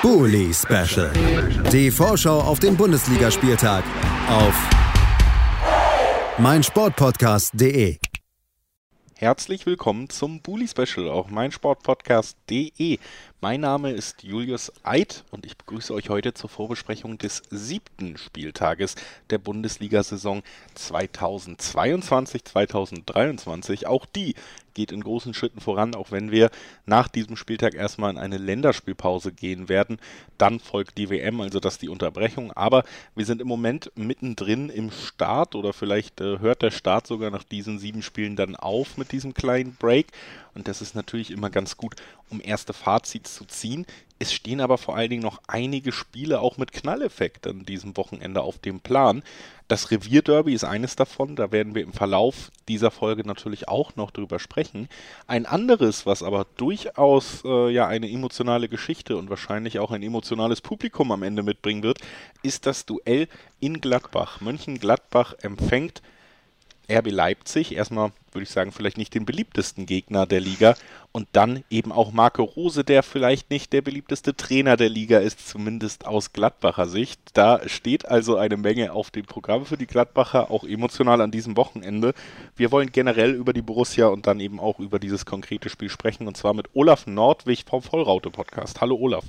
Bully Special. Die Vorschau auf den Bundesligaspieltag auf meinsportpodcast.de. Herzlich willkommen zum Bully Special auf meinsportpodcast.de. Mein Name ist Julius Eid und ich begrüße euch heute zur Vorbesprechung des siebten Spieltages der Bundesliga-Saison 2022-2023. Auch die geht in großen Schritten voran, auch wenn wir nach diesem Spieltag erstmal in eine Länderspielpause gehen werden. Dann folgt die WM, also das die Unterbrechung. Aber wir sind im Moment mittendrin im Start oder vielleicht äh, hört der Start sogar nach diesen sieben Spielen dann auf mit diesem kleinen Break. Und das ist natürlich immer ganz gut, um erste Fazits zu ziehen. Es stehen aber vor allen Dingen noch einige Spiele auch mit Knalleffekt an diesem Wochenende auf dem Plan. Das Revierderby ist eines davon, da werden wir im Verlauf dieser Folge natürlich auch noch drüber sprechen. Ein anderes, was aber durchaus äh, ja eine emotionale Geschichte und wahrscheinlich auch ein emotionales Publikum am Ende mitbringen wird, ist das Duell in Gladbach. Mönchengladbach empfängt RB Leipzig, erstmal würde ich sagen, vielleicht nicht den beliebtesten Gegner der Liga und dann eben auch Marco Rose, der vielleicht nicht der beliebteste Trainer der Liga ist, zumindest aus Gladbacher Sicht. Da steht also eine Menge auf dem Programm für die Gladbacher, auch emotional an diesem Wochenende. Wir wollen generell über die Borussia und dann eben auch über dieses konkrete Spiel sprechen und zwar mit Olaf Nordwig vom Vollraute Podcast. Hallo Olaf.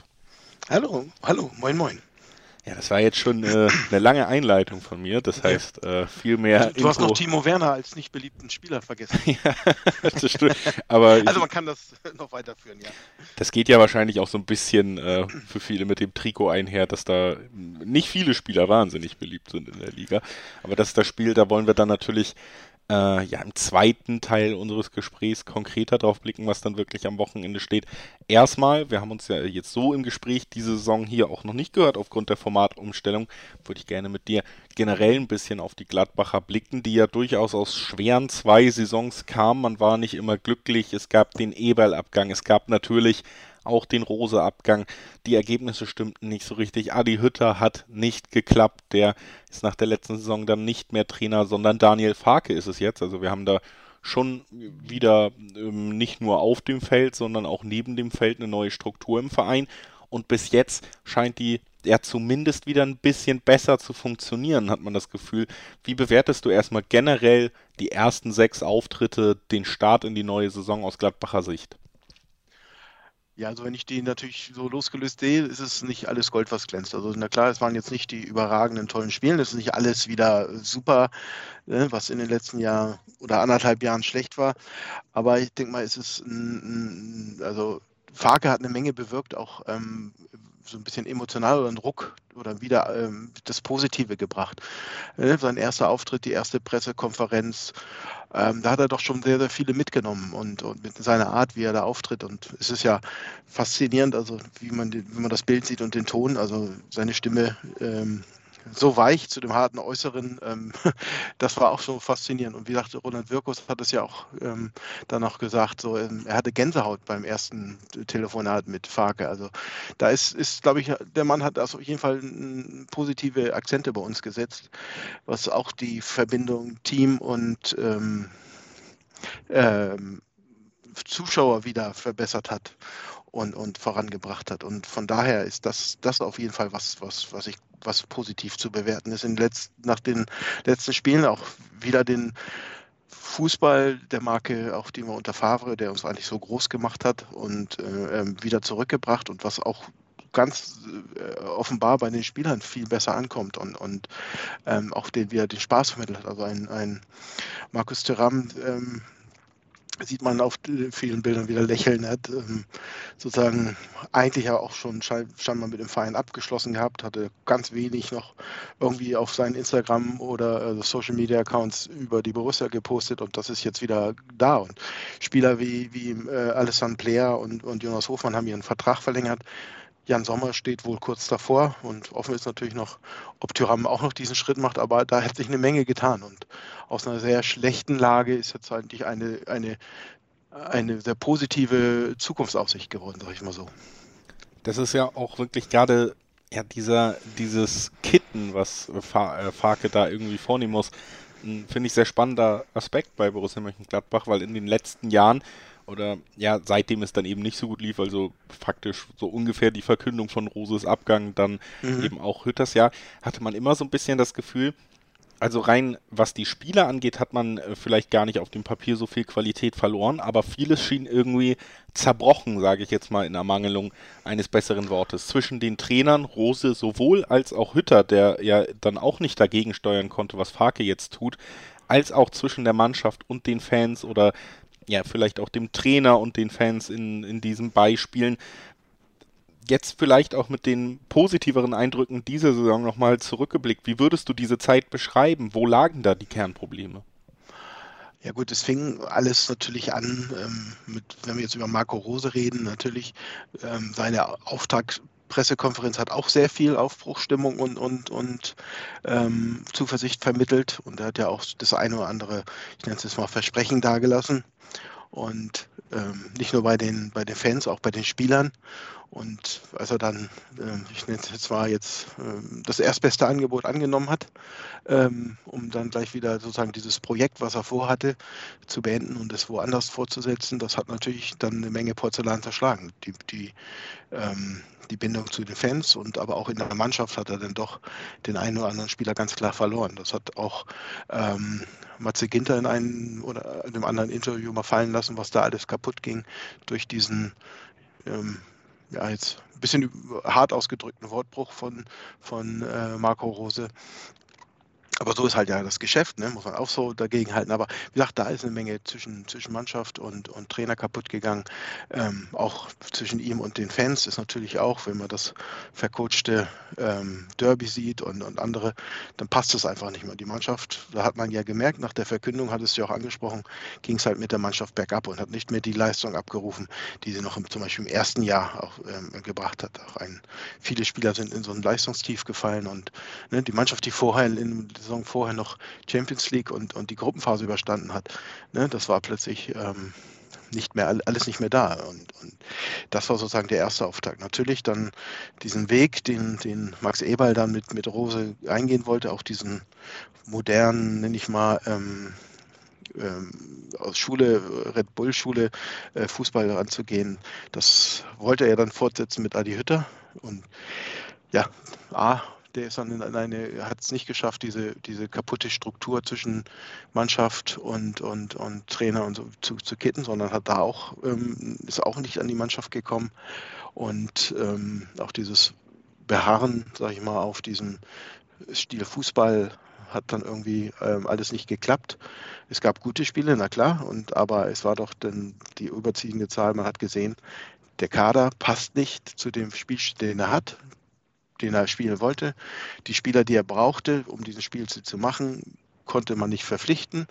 Hallo, hallo, moin moin. Ja, das war jetzt schon äh, eine lange Einleitung von mir. Das heißt, äh, viel mehr. Du, du hast noch Timo Werner als nicht beliebten Spieler vergessen. ja, das stimmt. Aber also man kann das noch weiterführen, ja. Das geht ja wahrscheinlich auch so ein bisschen äh, für viele mit dem Trikot einher, dass da nicht viele Spieler wahnsinnig beliebt sind in der Liga. Aber das ist das Spiel, da wollen wir dann natürlich äh, ja, im zweiten Teil unseres Gesprächs konkreter drauf blicken, was dann wirklich am Wochenende steht. Erstmal, wir haben uns ja jetzt so im Gespräch diese Saison hier auch noch nicht gehört aufgrund der Formatumstellung, würde ich gerne mit dir generell ein bisschen auf die Gladbacher blicken, die ja durchaus aus schweren zwei Saisons kamen. Man war nicht immer glücklich. Es gab den Eberl-Abgang. Es gab natürlich auch den Rose-Abgang. Die Ergebnisse stimmten nicht so richtig. Adi Hütter hat nicht geklappt. Der ist nach der letzten Saison dann nicht mehr Trainer, sondern Daniel Farke ist es jetzt. Also wir haben da schon wieder ähm, nicht nur auf dem Feld, sondern auch neben dem Feld eine neue Struktur im Verein. Und bis jetzt scheint die ja zumindest wieder ein bisschen besser zu funktionieren, hat man das Gefühl. Wie bewertest du erstmal generell die ersten sechs Auftritte, den Start in die neue Saison aus Gladbacher Sicht? Ja, also wenn ich die natürlich so losgelöst sehe, ist es nicht alles Gold, was glänzt. Also na klar, es waren jetzt nicht die überragenden tollen Spiele, es ist nicht alles wieder super, ne, was in den letzten Jahren oder anderthalb Jahren schlecht war. Aber ich denke mal, es ist ein, ein, also Farke hat eine Menge bewirkt, auch ähm, so ein bisschen emotional oder einen Ruck oder wieder ähm, das Positive gebracht. Äh, sein erster Auftritt, die erste Pressekonferenz, ähm, da hat er doch schon sehr, sehr viele mitgenommen und, und mit seiner Art, wie er da auftritt. Und es ist ja faszinierend, also wie man, wie man das Bild sieht und den Ton, also seine Stimme ähm, so weich zu dem harten Äußeren, ähm, das war auch so faszinierend. Und wie sagte Roland Wirkus hat es ja auch ähm, dann noch gesagt, so, ähm, er hatte Gänsehaut beim ersten Telefonat mit Farke. Also da ist, ist glaube ich, der Mann hat auf jeden Fall positive Akzente bei uns gesetzt, was auch die Verbindung Team und ähm, ähm, Zuschauer wieder verbessert hat und, und vorangebracht hat. Und von daher ist das, das auf jeden Fall was, was, was ich was positiv zu bewerten ist. In den letzten, nach den letzten Spielen auch wieder den Fußball der Marke, auch die wir unter Favre, der uns eigentlich so groß gemacht hat und äh, ähm, wieder zurückgebracht und was auch ganz äh, offenbar bei den Spielern viel besser ankommt und, und ähm, auch den wieder den Spaß vermittelt hat. Also ein, ein Markus Thuram, ähm, sieht man auf vielen Bildern wieder lächeln. Hat ähm, sozusagen eigentlich ja auch schon scheinbar mit dem Verein abgeschlossen gehabt, hatte ganz wenig noch irgendwie auf seinen Instagram oder also Social Media Accounts über die Borussia gepostet und das ist jetzt wieder da. Und Spieler wie, wie äh, Alessandro Player und, und Jonas Hofmann haben ihren Vertrag verlängert. Jan Sommer steht wohl kurz davor und offen ist natürlich noch, ob Tyram auch noch diesen Schritt macht, aber da hat sich eine Menge getan und aus einer sehr schlechten Lage ist jetzt eigentlich eine, eine, eine sehr positive Zukunftsaussicht geworden, sag ich mal so. Das ist ja auch wirklich gerade ja, dieser, dieses Kitten, was äh, Farke da irgendwie vornehmen muss, finde ich sehr spannender Aspekt bei Borussia Mönchengladbach, weil in den letzten Jahren oder ja, seitdem es dann eben nicht so gut lief, also faktisch so ungefähr die Verkündung von Roses Abgang, dann mhm. eben auch Hütters Jahr, hatte man immer so ein bisschen das Gefühl, also rein was die Spieler angeht, hat man äh, vielleicht gar nicht auf dem Papier so viel Qualität verloren, aber vieles schien irgendwie zerbrochen, sage ich jetzt mal in Ermangelung eines besseren Wortes. Zwischen den Trainern Rose sowohl als auch Hütter, der ja dann auch nicht dagegen steuern konnte, was Farke jetzt tut, als auch zwischen der Mannschaft und den Fans oder ja, vielleicht auch dem Trainer und den Fans in, in diesen Beispielen jetzt vielleicht auch mit den positiveren Eindrücken dieser Saison nochmal zurückgeblickt, wie würdest du diese Zeit beschreiben? Wo lagen da die Kernprobleme? Ja gut, es fing alles natürlich an, ähm, mit, wenn wir jetzt über Marco Rose reden, natürlich ähm, seine Auftaktpressekonferenz hat auch sehr viel Aufbruchstimmung und, und, und ähm, Zuversicht vermittelt. Und er hat ja auch das eine oder andere, ich nenne es jetzt mal Versprechen dargelassen. Und ähm, nicht nur bei den, bei den Fans, auch bei den Spielern. Und als er dann, äh, ich nenne es zwar jetzt, äh, das erstbeste Angebot angenommen hat, ähm, um dann gleich wieder sozusagen dieses Projekt, was er vorhatte, zu beenden und es woanders fortzusetzen, das hat natürlich dann eine Menge Porzellan zerschlagen. Die, die, ähm, die Bindung zu den Fans und aber auch in der Mannschaft hat er dann doch den einen oder anderen Spieler ganz klar verloren. Das hat auch ähm, Matze Ginter in einem oder in einem anderen Interview mal fallen lassen, was da alles kaputt ging durch diesen ähm, ja, jetzt ein bisschen hart ausgedrückten Wortbruch von, von äh, Marco Rose. Aber so ist halt ja das Geschäft, ne? muss man auch so dagegen halten. Aber wie gesagt, da ist eine Menge zwischen, zwischen Mannschaft und, und Trainer kaputt gegangen. Ähm, auch zwischen ihm und den Fans ist natürlich auch, wenn man das vercoachte ähm, Derby sieht und, und andere, dann passt es einfach nicht mehr. Die Mannschaft, da hat man ja gemerkt, nach der Verkündung, hat es ja auch angesprochen, ging es halt mit der Mannschaft bergab und hat nicht mehr die Leistung abgerufen, die sie noch im, zum Beispiel im ersten Jahr auch ähm, gebracht hat. Auch ein, viele Spieler sind in so ein Leistungstief gefallen und ne, die Mannschaft, die vorher in Saison vorher noch Champions League und, und die Gruppenphase überstanden hat. Ne, das war plötzlich ähm, nicht mehr alles nicht mehr da. Und, und, das war sozusagen der erste Auftakt. Natürlich dann diesen Weg, den, den Max Eberl dann mit, mit Rose eingehen wollte, auch diesen modernen, nenne ich mal, ähm, ähm, aus Schule, Red Bull Schule, äh, Fußball anzugehen. Das wollte er dann fortsetzen mit Adi Hütter. Und ja, A, der ist dann in hat es nicht geschafft, diese, diese kaputte Struktur zwischen Mannschaft und, und, und Trainer und so zu, zu kitten, sondern hat da auch, ähm, ist auch nicht an die Mannschaft gekommen. Und ähm, auch dieses Beharren, sage ich mal, auf diesem Stil Fußball hat dann irgendwie ähm, alles nicht geklappt. Es gab gute Spiele, na klar, und aber es war doch dann die überziehende Zahl, man hat gesehen, der Kader passt nicht zu dem Spielstil, den er hat den er spielen wollte. Die Spieler, die er brauchte, um dieses Spiel zu machen, konnte man nicht verpflichten.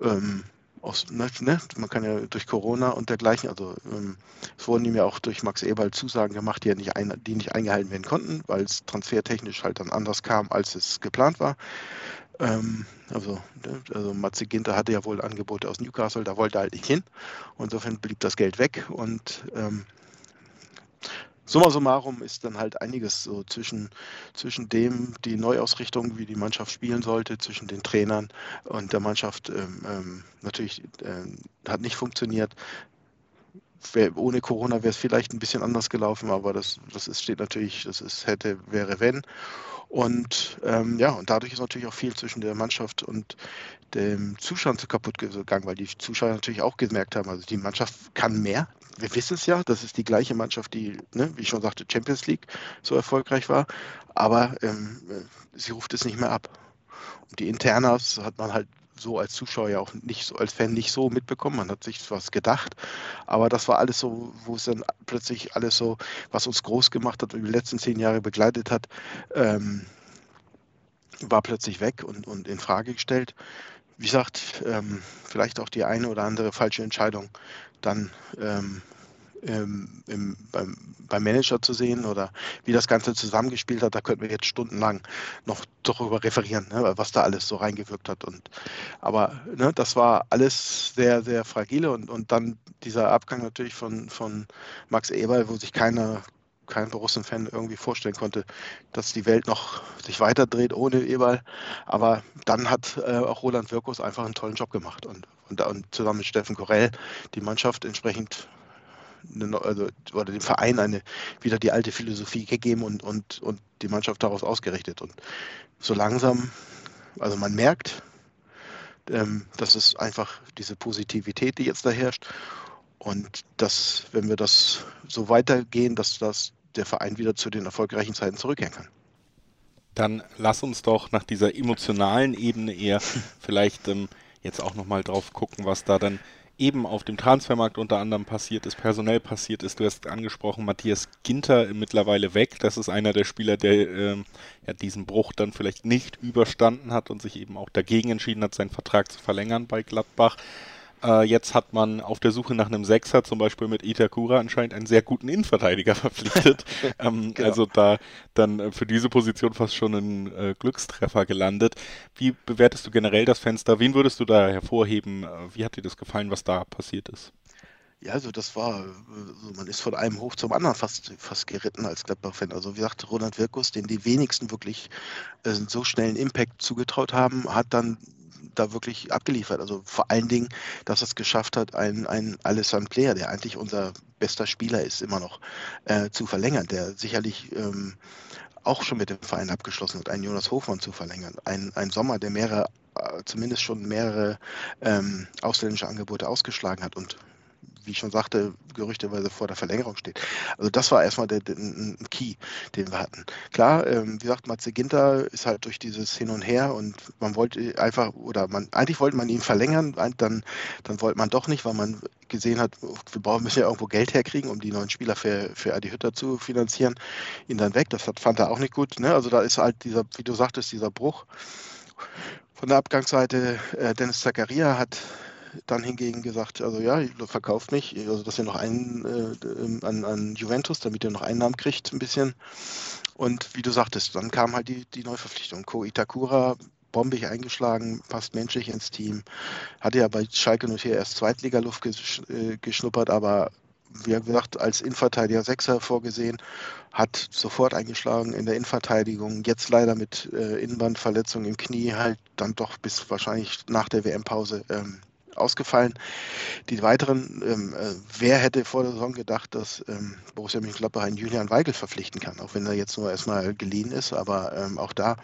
Ähm, aus, ne, ne, man kann ja durch Corona und dergleichen, also ähm, es wurden ihm ja auch durch Max Eberl Zusagen gemacht, die, nicht ein, die nicht eingehalten werden konnten, weil es transfertechnisch halt dann anders kam, als es geplant war. Ähm, also, ne, also Matze Ginter hatte ja wohl Angebote aus Newcastle, da wollte er halt nicht hin. insofern blieb das Geld weg und ähm, summa summarum ist dann halt einiges so zwischen, zwischen dem, die Neuausrichtung, wie die Mannschaft spielen sollte, zwischen den Trainern und der Mannschaft ähm, ähm, natürlich äh, hat nicht funktioniert. Ohne Corona wäre es vielleicht ein bisschen anders gelaufen, aber das, das ist, steht natürlich, das ist hätte, wäre, wenn. Und ähm, ja, und dadurch ist natürlich auch viel zwischen der Mannschaft und dem Zuschauer kaputt gegangen, weil die Zuschauer natürlich auch gemerkt haben, also die Mannschaft kann mehr, wir wissen es ja, das ist die gleiche Mannschaft, die, ne, wie ich schon sagte, Champions League so erfolgreich war, aber ähm, sie ruft es nicht mehr ab. Und die Internas hat man halt so als Zuschauer ja auch nicht so, als Fan nicht so mitbekommen. Man hat sich was gedacht, aber das war alles so, wo es dann plötzlich alles so, was uns groß gemacht hat, über die letzten zehn Jahre begleitet hat, ähm, war plötzlich weg und, und in Frage gestellt. Wie gesagt, ähm, vielleicht auch die eine oder andere falsche Entscheidung dann ähm, ähm, im, beim, beim, Manager zu sehen oder wie das Ganze zusammengespielt hat, da könnten wir jetzt stundenlang noch darüber referieren, ne, was da alles so reingewirkt hat. Und, aber ne, das war alles sehr, sehr fragile und, und dann dieser Abgang natürlich von, von Max Eberl, wo sich keiner kein Borussen-Fan irgendwie vorstellen konnte, dass die Welt noch sich weiterdreht ohne Eberl. Aber dann hat äh, auch Roland Wirkus einfach einen tollen Job gemacht und, und, und zusammen mit Steffen Korell die Mannschaft entsprechend eine, also, oder dem Verein eine wieder die alte Philosophie gegeben und, und, und die Mannschaft daraus ausgerichtet. Und so langsam, also man merkt, ähm, das ist einfach diese Positivität, die jetzt da herrscht. Und dass, wenn wir das so weitergehen, dass das der Verein wieder zu den erfolgreichen Zeiten zurückkehren kann. Dann lass uns doch nach dieser emotionalen Ebene eher vielleicht ähm, jetzt auch nochmal drauf gucken, was da dann eben auf dem Transfermarkt unter anderem passiert ist, personell passiert ist. Du hast angesprochen, Matthias Ginter mittlerweile weg. Das ist einer der Spieler, der äh, ja, diesen Bruch dann vielleicht nicht überstanden hat und sich eben auch dagegen entschieden hat, seinen Vertrag zu verlängern bei Gladbach. Äh, jetzt hat man auf der Suche nach einem Sechser, zum Beispiel mit Itakura, anscheinend einen sehr guten Innenverteidiger verpflichtet. ähm, genau. Also da dann äh, für diese Position fast schon ein äh, Glückstreffer gelandet. Wie bewertest du generell das Fenster? Wen würdest du da hervorheben? Äh, wie hat dir das gefallen, was da passiert ist? Ja, also das war, also man ist von einem hoch zum anderen fast, fast geritten als Gladbach-Fan. Also wie gesagt, Ronald Wirkus, den die wenigsten wirklich äh, so schnellen Impact zugetraut haben, hat dann da wirklich abgeliefert. Also vor allen Dingen, dass es geschafft hat, ein, ein Alessandro Player, der eigentlich unser bester Spieler ist, immer noch äh, zu verlängern, der sicherlich ähm, auch schon mit dem Verein abgeschlossen hat, einen Jonas Hofmann zu verlängern. Ein, ein Sommer, der mehrere, äh, zumindest schon mehrere ähm, ausländische Angebote ausgeschlagen hat und wie ich schon sagte, gerüchteweise vor der Verlängerung steht. Also das war erstmal der, der, ein Key, den wir hatten. Klar, ähm, wie gesagt, Matze Ginter ist halt durch dieses Hin und Her und man wollte einfach, oder man eigentlich wollte man ihn verlängern, dann, dann wollte man doch nicht, weil man gesehen hat, wir brauchen müssen ja irgendwo Geld herkriegen, um die neuen Spieler für, für Adi Hütter zu finanzieren, ihn dann weg. Das hat, fand er auch nicht gut. Ne? Also da ist halt dieser, wie du sagtest, dieser Bruch. Von der Abgangsseite, äh, Dennis Zakaria hat dann hingegen gesagt, also ja, verkauft mich, also dass ihr noch einen äh, an, an Juventus, damit ihr noch Einnahmen kriegt, ein bisschen. Und wie du sagtest, dann kam halt die, die Neuverpflichtung. Ko Itakura, bombig eingeschlagen, passt menschlich ins Team. Hatte ja bei Schalke nur hier erst Zweitligaluft gesch äh, geschnuppert, aber wie gesagt, als Innenverteidiger Sechser vorgesehen, hat sofort eingeschlagen in der Innenverteidigung. Jetzt leider mit äh, Innenbandverletzung im Knie halt dann doch bis wahrscheinlich nach der WM-Pause ähm, ausgefallen. Die weiteren, ähm, äh, wer hätte vor der Saison gedacht, dass ähm, Borussia Mönchengladbach einen Julian Weigel verpflichten kann, auch wenn er jetzt nur erstmal geliehen ist, aber ähm, auch da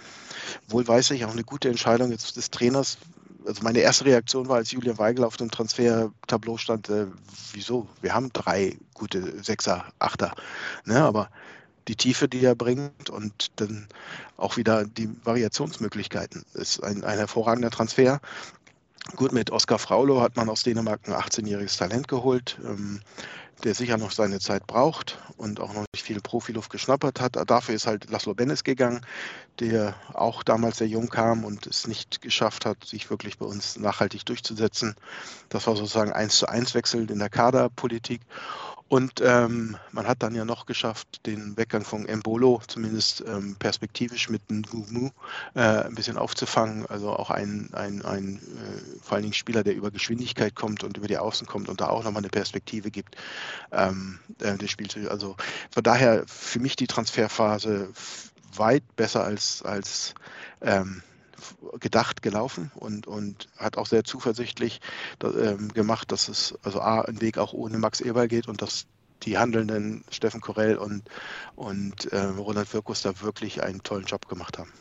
wohl weiß ich auch eine gute Entscheidung jetzt des Trainers. Also meine erste Reaktion war, als Julian Weigel auf dem Transfertableau stand, äh, wieso? Wir haben drei gute Sechser, Achter, ne? aber die Tiefe, die er bringt und dann auch wieder die Variationsmöglichkeiten. Ist ein, ein hervorragender Transfer. Gut, mit Oskar Fraulo hat man aus Dänemark ein 18-jähriges Talent geholt, ähm, der sicher noch seine Zeit braucht und auch noch nicht viel Profiluft geschnappert hat. Dafür ist halt Laszlo Bennis gegangen, der auch damals sehr jung kam und es nicht geschafft hat, sich wirklich bei uns nachhaltig durchzusetzen. Das war sozusagen eins zu eins Wechsel in der Kaderpolitik. Und ähm, man hat dann ja noch geschafft, den Weggang von Embolo zumindest ähm, perspektivisch mit einem Gumu äh, ein bisschen aufzufangen. Also auch ein, ein, ein äh, vor allen Dingen Spieler, der über Geschwindigkeit kommt und über die Außen kommt und da auch nochmal eine Perspektive gibt. Ähm, äh, des Spiels. Also von daher für mich die Transferphase weit besser als, als ähm, gedacht gelaufen und, und hat auch sehr zuversichtlich ähm, gemacht, dass es also A, ein Weg auch ohne Max Eberl geht und dass die handelnden Steffen Korell und, und äh, Ronald Wirkus da wirklich einen tollen Job gemacht haben.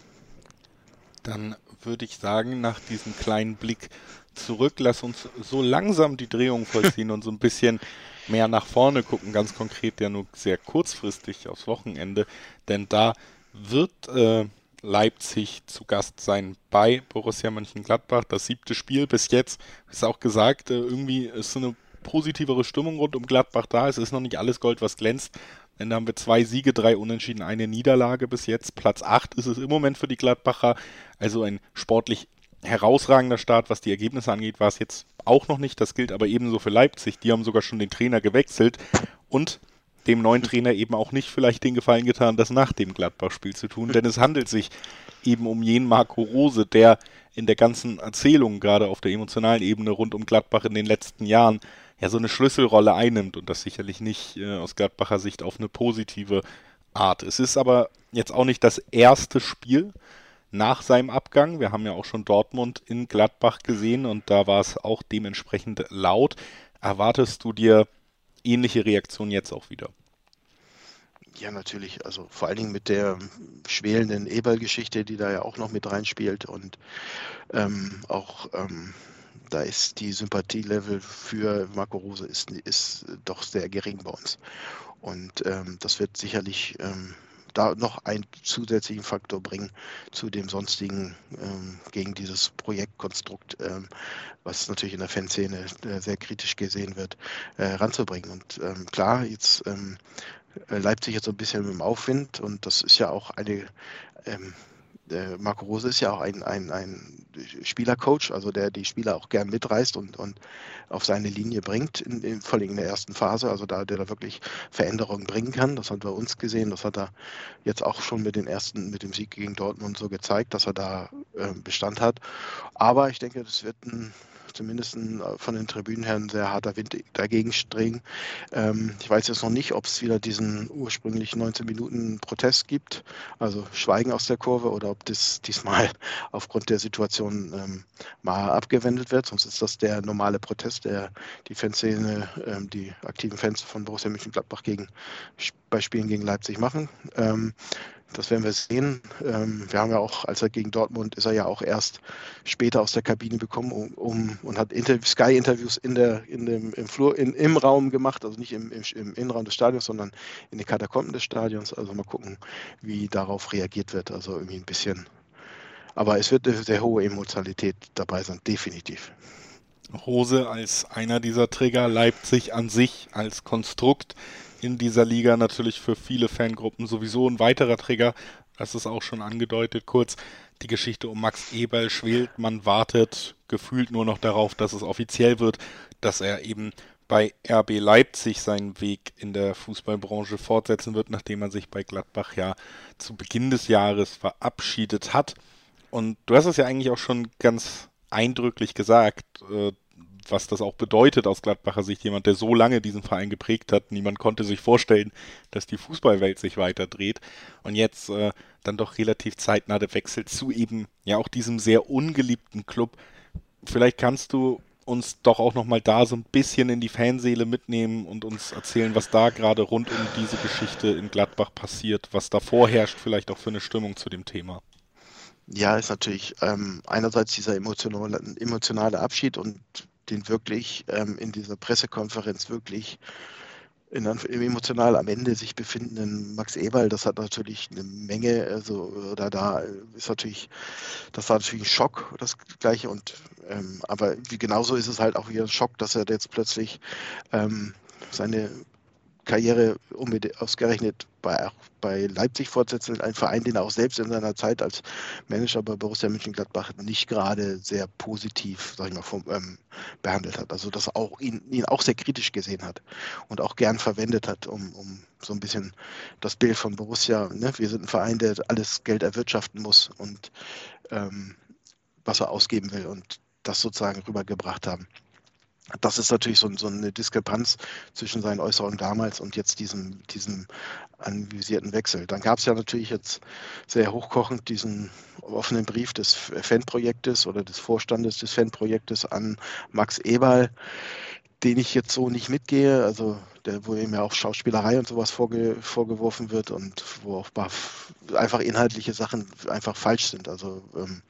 Dann würde ich sagen, nach diesem kleinen Blick zurück, lass uns so langsam die Drehung vollziehen und so ein bisschen mehr nach vorne gucken, ganz konkret ja nur sehr kurzfristig aufs Wochenende, denn da wird äh, Leipzig zu Gast sein bei Borussia Mönchengladbach. Das siebte Spiel bis jetzt, ist auch gesagt, äh, irgendwie ist so eine positivere Stimmung rund um Gladbach da. Es ist noch nicht alles Gold, was glänzt. Denn da haben wir zwei Siege, drei Unentschieden, eine Niederlage bis jetzt. Platz 8 ist es im Moment für die Gladbacher. Also ein sportlich herausragender Start, was die Ergebnisse angeht, war es jetzt auch noch nicht. Das gilt aber ebenso für Leipzig. Die haben sogar schon den Trainer gewechselt. Und dem neuen Trainer eben auch nicht vielleicht den Gefallen getan, das nach dem Gladbach-Spiel zu tun, denn es handelt sich eben um jenen Marco Rose, der in der ganzen Erzählung, gerade auf der emotionalen Ebene rund um Gladbach in den letzten Jahren, ja so eine Schlüsselrolle einnimmt und das sicherlich nicht äh, aus Gladbacher Sicht auf eine positive Art. Es ist aber jetzt auch nicht das erste Spiel nach seinem Abgang. Wir haben ja auch schon Dortmund in Gladbach gesehen und da war es auch dementsprechend laut. Erwartest du dir ähnliche Reaktionen jetzt auch wieder? Ja, natürlich. Also vor allen Dingen mit der schwelenden Eberl-Geschichte, die da ja auch noch mit reinspielt und ähm, auch ähm, da ist die Sympathielevel für Marco Rose ist, ist doch sehr gering bei uns. Und ähm, das wird sicherlich ähm, da noch einen zusätzlichen Faktor bringen zu dem sonstigen ähm, gegen dieses Projektkonstrukt, ähm, was natürlich in der Fanszene äh, sehr kritisch gesehen wird, äh, ranzubringen. Und ähm, klar, jetzt ähm, äh, Leipzig jetzt so ein bisschen im Aufwind und das ist ja auch eine ähm, Marco Rose ist ja auch ein, ein, ein Spielercoach, also der die Spieler auch gern mitreißt und, und auf seine Linie bringt, in, in, vor allem in der ersten Phase, also da der da wirklich Veränderungen bringen kann. Das hat bei uns gesehen, das hat er jetzt auch schon mit den ersten, mit dem Sieg gegen Dortmund so gezeigt, dass er da äh, Bestand hat. Aber ich denke, das wird ein zumindest äh, von den Tribünen her ein sehr harter Wind dagegen streng. Ähm, ich weiß jetzt noch nicht, ob es wieder diesen ursprünglich 19 Minuten Protest gibt, also Schweigen aus der Kurve, oder ob das diesmal aufgrund der Situation ähm, mal abgewendet wird. Sonst ist das der normale Protest, der die Fanszene, ähm, die aktiven Fans von Borussia Mönchengladbach gegen, bei Spielen gegen Leipzig machen. Das werden wir sehen. Ähm, wir haben ja auch, als er gegen Dortmund ist er ja auch erst später aus der Kabine gekommen um, um und hat Sky-Interviews in der, in dem, im, Flur, in, im Raum gemacht, also nicht im, im, im Innenraum des Stadions, sondern in den Katakomben des Stadions. Also mal gucken, wie darauf reagiert wird. Also irgendwie ein bisschen. Aber es wird eine sehr hohe Emotionalität dabei sein, definitiv. Rose als einer dieser Trigger, Leipzig an sich als Konstrukt in dieser Liga natürlich für viele Fangruppen sowieso ein weiterer Trigger. Das ist auch schon angedeutet kurz. Die Geschichte um Max Eberl schwelt, man wartet gefühlt nur noch darauf, dass es offiziell wird, dass er eben bei RB Leipzig seinen Weg in der Fußballbranche fortsetzen wird, nachdem er sich bei Gladbach ja zu Beginn des Jahres verabschiedet hat. Und du hast es ja eigentlich auch schon ganz eindrücklich gesagt, äh, was das auch bedeutet aus Gladbacher Sicht, jemand, der so lange diesen Verein geprägt hat. Niemand konnte sich vorstellen, dass die Fußballwelt sich weiter dreht. Und jetzt äh, dann doch relativ zeitnah der Wechsel zu eben ja auch diesem sehr ungeliebten Club. Vielleicht kannst du uns doch auch nochmal da so ein bisschen in die Fanseele mitnehmen und uns erzählen, was da gerade rund um diese Geschichte in Gladbach passiert, was da vorherrscht, vielleicht auch für eine Stimmung zu dem Thema. Ja, ist natürlich ähm, einerseits dieser emotionale, emotionale Abschied und den wirklich ähm, in dieser Pressekonferenz wirklich in, emotional am Ende sich befindenden Max Eberl, das hat natürlich eine Menge, also oder da ist natürlich, das war natürlich ein Schock, das gleiche. Und ähm, aber wie genauso ist es halt auch wieder ein Schock, dass er jetzt plötzlich ähm, seine Karriere ausgerechnet bei, bei Leipzig fortsetzen, ein Verein, den er auch selbst in seiner Zeit als Manager bei Borussia Mönchengladbach nicht gerade sehr positiv, sag ich mal, vom, ähm, behandelt hat. Also dass auch ihn, ihn auch sehr kritisch gesehen hat und auch gern verwendet hat, um, um so ein bisschen das Bild von Borussia, ne? wir sind ein Verein, der alles Geld erwirtschaften muss und ähm, was er ausgeben will und das sozusagen rübergebracht haben das ist natürlich so, so, eine Diskrepanz zwischen seinen Äußerungen damals und jetzt diesem, diesem anvisierten Wechsel. Dann gab es ja natürlich jetzt sehr hochkochend diesen offenen Brief des Fanprojektes oder des Vorstandes des Fanprojektes an Max Eberl, den ich jetzt so nicht mitgehe, also der, wo ihm ja auch Schauspielerei und sowas vorge, vorgeworfen wird und wo auch einfach inhaltliche Sachen einfach falsch sind. Also ähm,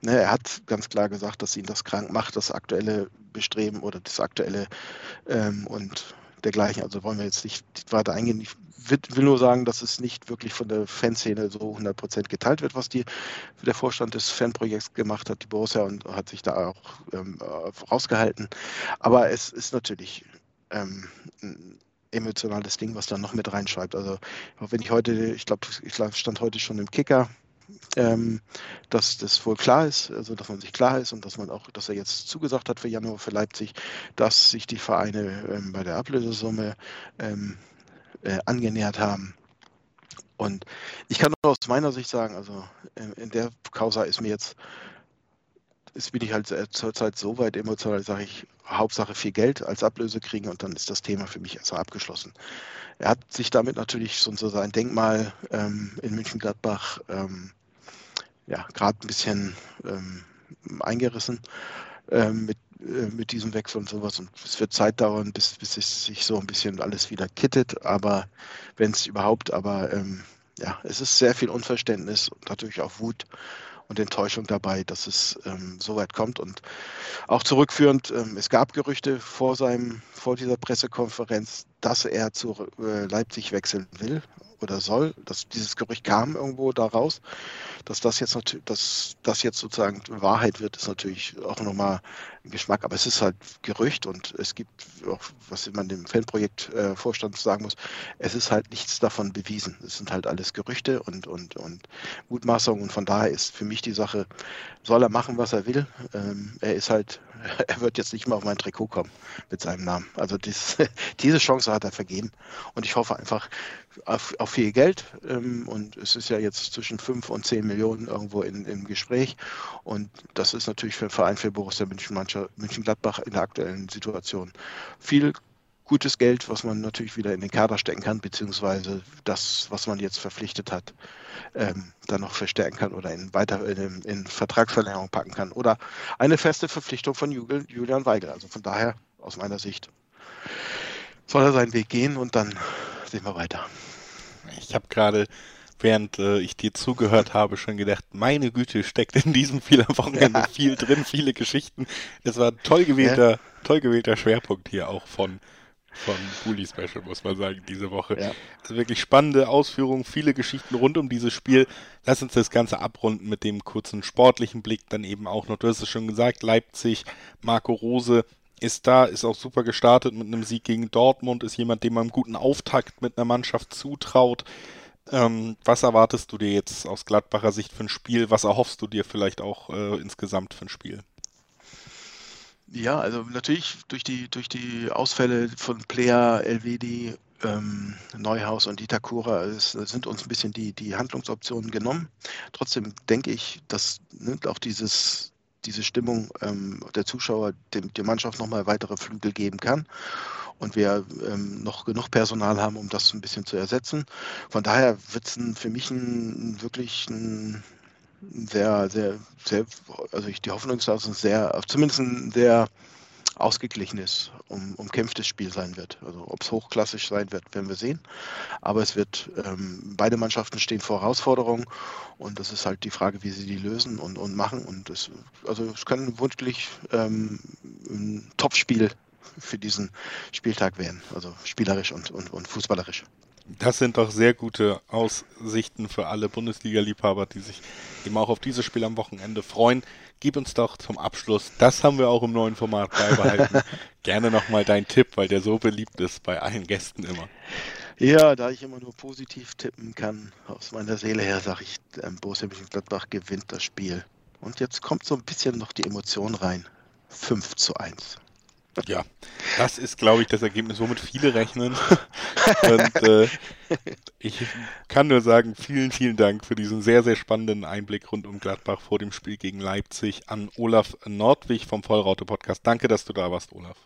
ne, er hat ganz klar gesagt, dass ihn das krank macht, das aktuelle Bestreben oder das aktuelle ähm, und dergleichen. Also wollen wir jetzt nicht weiter eingehen. Ich will nur sagen, dass es nicht wirklich von der Fanszene so 100% geteilt wird, was die, der Vorstand des Fanprojekts gemacht hat, die Borussia, und hat sich da auch ähm, rausgehalten. Aber es ist natürlich ähm, ein emotionales Ding, was da noch mit reinschreibt. Also wenn ich heute, ich glaube, ich stand heute schon im Kicker, ähm, dass das wohl klar ist, also dass man sich klar ist und dass man auch, dass er jetzt zugesagt hat für Januar für Leipzig, dass sich die Vereine ähm, bei der Ablösesumme ähm, äh, angenähert haben. Und ich kann nur aus meiner Sicht sagen, also in, in der Causa ist mir jetzt ist, bin ich halt zurzeit so weit emotional, sage ich, Hauptsache viel Geld als Ablöse kriegen und dann ist das Thema für mich erstmal abgeschlossen. Er hat sich damit natürlich so sein Denkmal ähm, in München-Gladbach ähm, ja, gerade ein bisschen ähm, eingerissen ähm, mit, äh, mit diesem Wechsel und sowas. Und es wird Zeit dauern, bis, bis es sich so ein bisschen alles wieder kittet, aber wenn es überhaupt, aber ähm, ja, es ist sehr viel Unverständnis und natürlich auch Wut und Enttäuschung dabei, dass es ähm, so weit kommt. Und auch zurückführend, ähm, es gab Gerüchte vor, seinem, vor dieser Pressekonferenz, dass er zu äh, Leipzig wechseln will oder soll. Dass dieses Gerücht kam irgendwo daraus. Dass das jetzt natürlich, dass das jetzt sozusagen Wahrheit wird, ist natürlich auch nochmal ein Geschmack. Aber es ist halt Gerücht und es gibt auch, was man dem Fanprojekt-Vorstand äh, sagen muss, es ist halt nichts davon bewiesen. Es sind halt alles Gerüchte und, und, und Mutmaßungen. Und von daher ist für mich die Sache, soll er machen, was er will. Ähm, er ist halt, er wird jetzt nicht mehr auf mein Trikot kommen mit seinem Namen. Also dies, diese Chance hat er vergeben. Und ich hoffe einfach auf, auf viel Geld. Ähm, und es ist ja jetzt zwischen 5 und 10 Millionen irgendwo in, im Gespräch. Und das ist natürlich für den Verein für Borussia München-Gladbach in der aktuellen Situation viel gutes Geld, was man natürlich wieder in den Kader stecken kann, beziehungsweise das, was man jetzt verpflichtet hat, ähm, dann noch verstärken kann oder in, weiter, in, in Vertragsverlängerung packen kann. Oder eine feste Verpflichtung von Julian Weigel. Also von daher, aus meiner Sicht, soll er seinen Weg gehen und dann sehen wir weiter. Ich habe gerade während äh, ich dir zugehört habe, schon gedacht, meine Güte, steckt in diesem viel am Wochenende ja. viel drin, viele Geschichten. Es war ein toll gewählter, ja. toll gewählter Schwerpunkt hier auch von von Bully Special, muss man sagen, diese Woche. Ja. Also wirklich spannende Ausführungen, viele Geschichten rund um dieses Spiel. Lass uns das Ganze abrunden mit dem kurzen sportlichen Blick dann eben auch noch. Du hast es schon gesagt, Leipzig, Marco Rose ist da, ist auch super gestartet mit einem Sieg gegen Dortmund, ist jemand, dem man einen guten Auftakt mit einer Mannschaft zutraut. Ähm, was erwartest du dir jetzt aus Gladbacher Sicht für ein Spiel? Was erhoffst du dir vielleicht auch äh, insgesamt für ein Spiel? Ja, also natürlich durch die, durch die Ausfälle von Player, Elvedi, ähm, Neuhaus und Itakura ist, sind uns ein bisschen die, die Handlungsoptionen genommen. Trotzdem denke ich, dass ne, auch dieses, diese Stimmung ähm, der Zuschauer dem, der Mannschaft nochmal weitere Flügel geben kann und wir ähm, noch genug Personal haben, um das ein bisschen zu ersetzen. Von daher wird es für mich ein, wirklich ein sehr, sehr, sehr, also ich, die Hoffnung ist, dass es sehr, zumindest ein sehr ausgeglichenes, um, umkämpftes Spiel sein wird. Also ob es hochklassisch sein wird, werden wir sehen. Aber es wird, ähm, beide Mannschaften stehen vor Herausforderungen und das ist halt die Frage, wie sie die lösen und, und machen. Und das, also es kann wirklich ähm, ein Topspiel für diesen Spieltag werden. Also spielerisch und, und, und fußballerisch. Das sind doch sehr gute Aussichten für alle Bundesliga-Liebhaber, die sich eben auch auf dieses Spiel am Wochenende freuen. Gib uns doch zum Abschluss, das haben wir auch im neuen Format beibehalten, gerne nochmal dein Tipp, weil der so beliebt ist bei allen Gästen immer. Ja, da ich immer nur positiv tippen kann, aus meiner Seele her sage ich, ähm, Borussia Mönchengladbach gewinnt das Spiel. Und jetzt kommt so ein bisschen noch die Emotion rein. 5 zu 1. Ja, das ist, glaube ich, das Ergebnis, womit viele rechnen. Und äh, ich kann nur sagen, vielen, vielen Dank für diesen sehr, sehr spannenden Einblick rund um Gladbach vor dem Spiel gegen Leipzig an Olaf Nordwig vom Vollraute Podcast. Danke, dass du da warst, Olaf.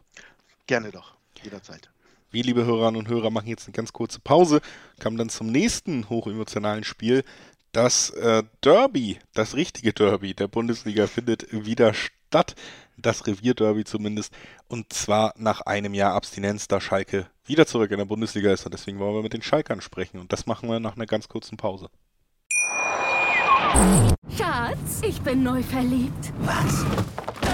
Gerne doch, jederzeit. Wir, liebe Hörerinnen und Hörer, machen jetzt eine ganz kurze Pause, kommen dann zum nächsten hochemotionalen Spiel. Das äh, Derby, das richtige Derby der Bundesliga findet wieder statt das Revierderby zumindest. Und zwar nach einem Jahr Abstinenz, da Schalke wieder zurück in der Bundesliga ist. Und deswegen wollen wir mit den Schalkern sprechen. Und das machen wir nach einer ganz kurzen Pause. Schatz, ich bin neu verliebt. Was?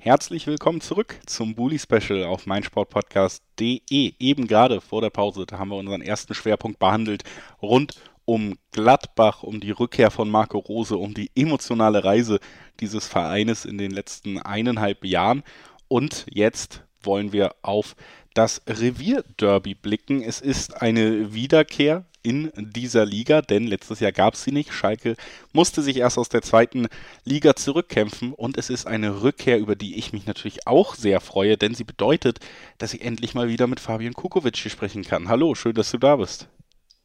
Herzlich willkommen zurück zum Bully Special auf meinsportpodcast.de. Eben gerade vor der Pause, da haben wir unseren ersten Schwerpunkt behandelt rund um Gladbach, um die Rückkehr von Marco Rose, um die emotionale Reise dieses Vereines in den letzten eineinhalb Jahren. Und jetzt wollen wir auf das Revierderby blicken. Es ist eine Wiederkehr in dieser Liga, denn letztes Jahr gab es sie nicht. Schalke musste sich erst aus der zweiten Liga zurückkämpfen und es ist eine Rückkehr, über die ich mich natürlich auch sehr freue, denn sie bedeutet, dass ich endlich mal wieder mit Fabian Kukovic sprechen kann. Hallo, schön, dass du da bist.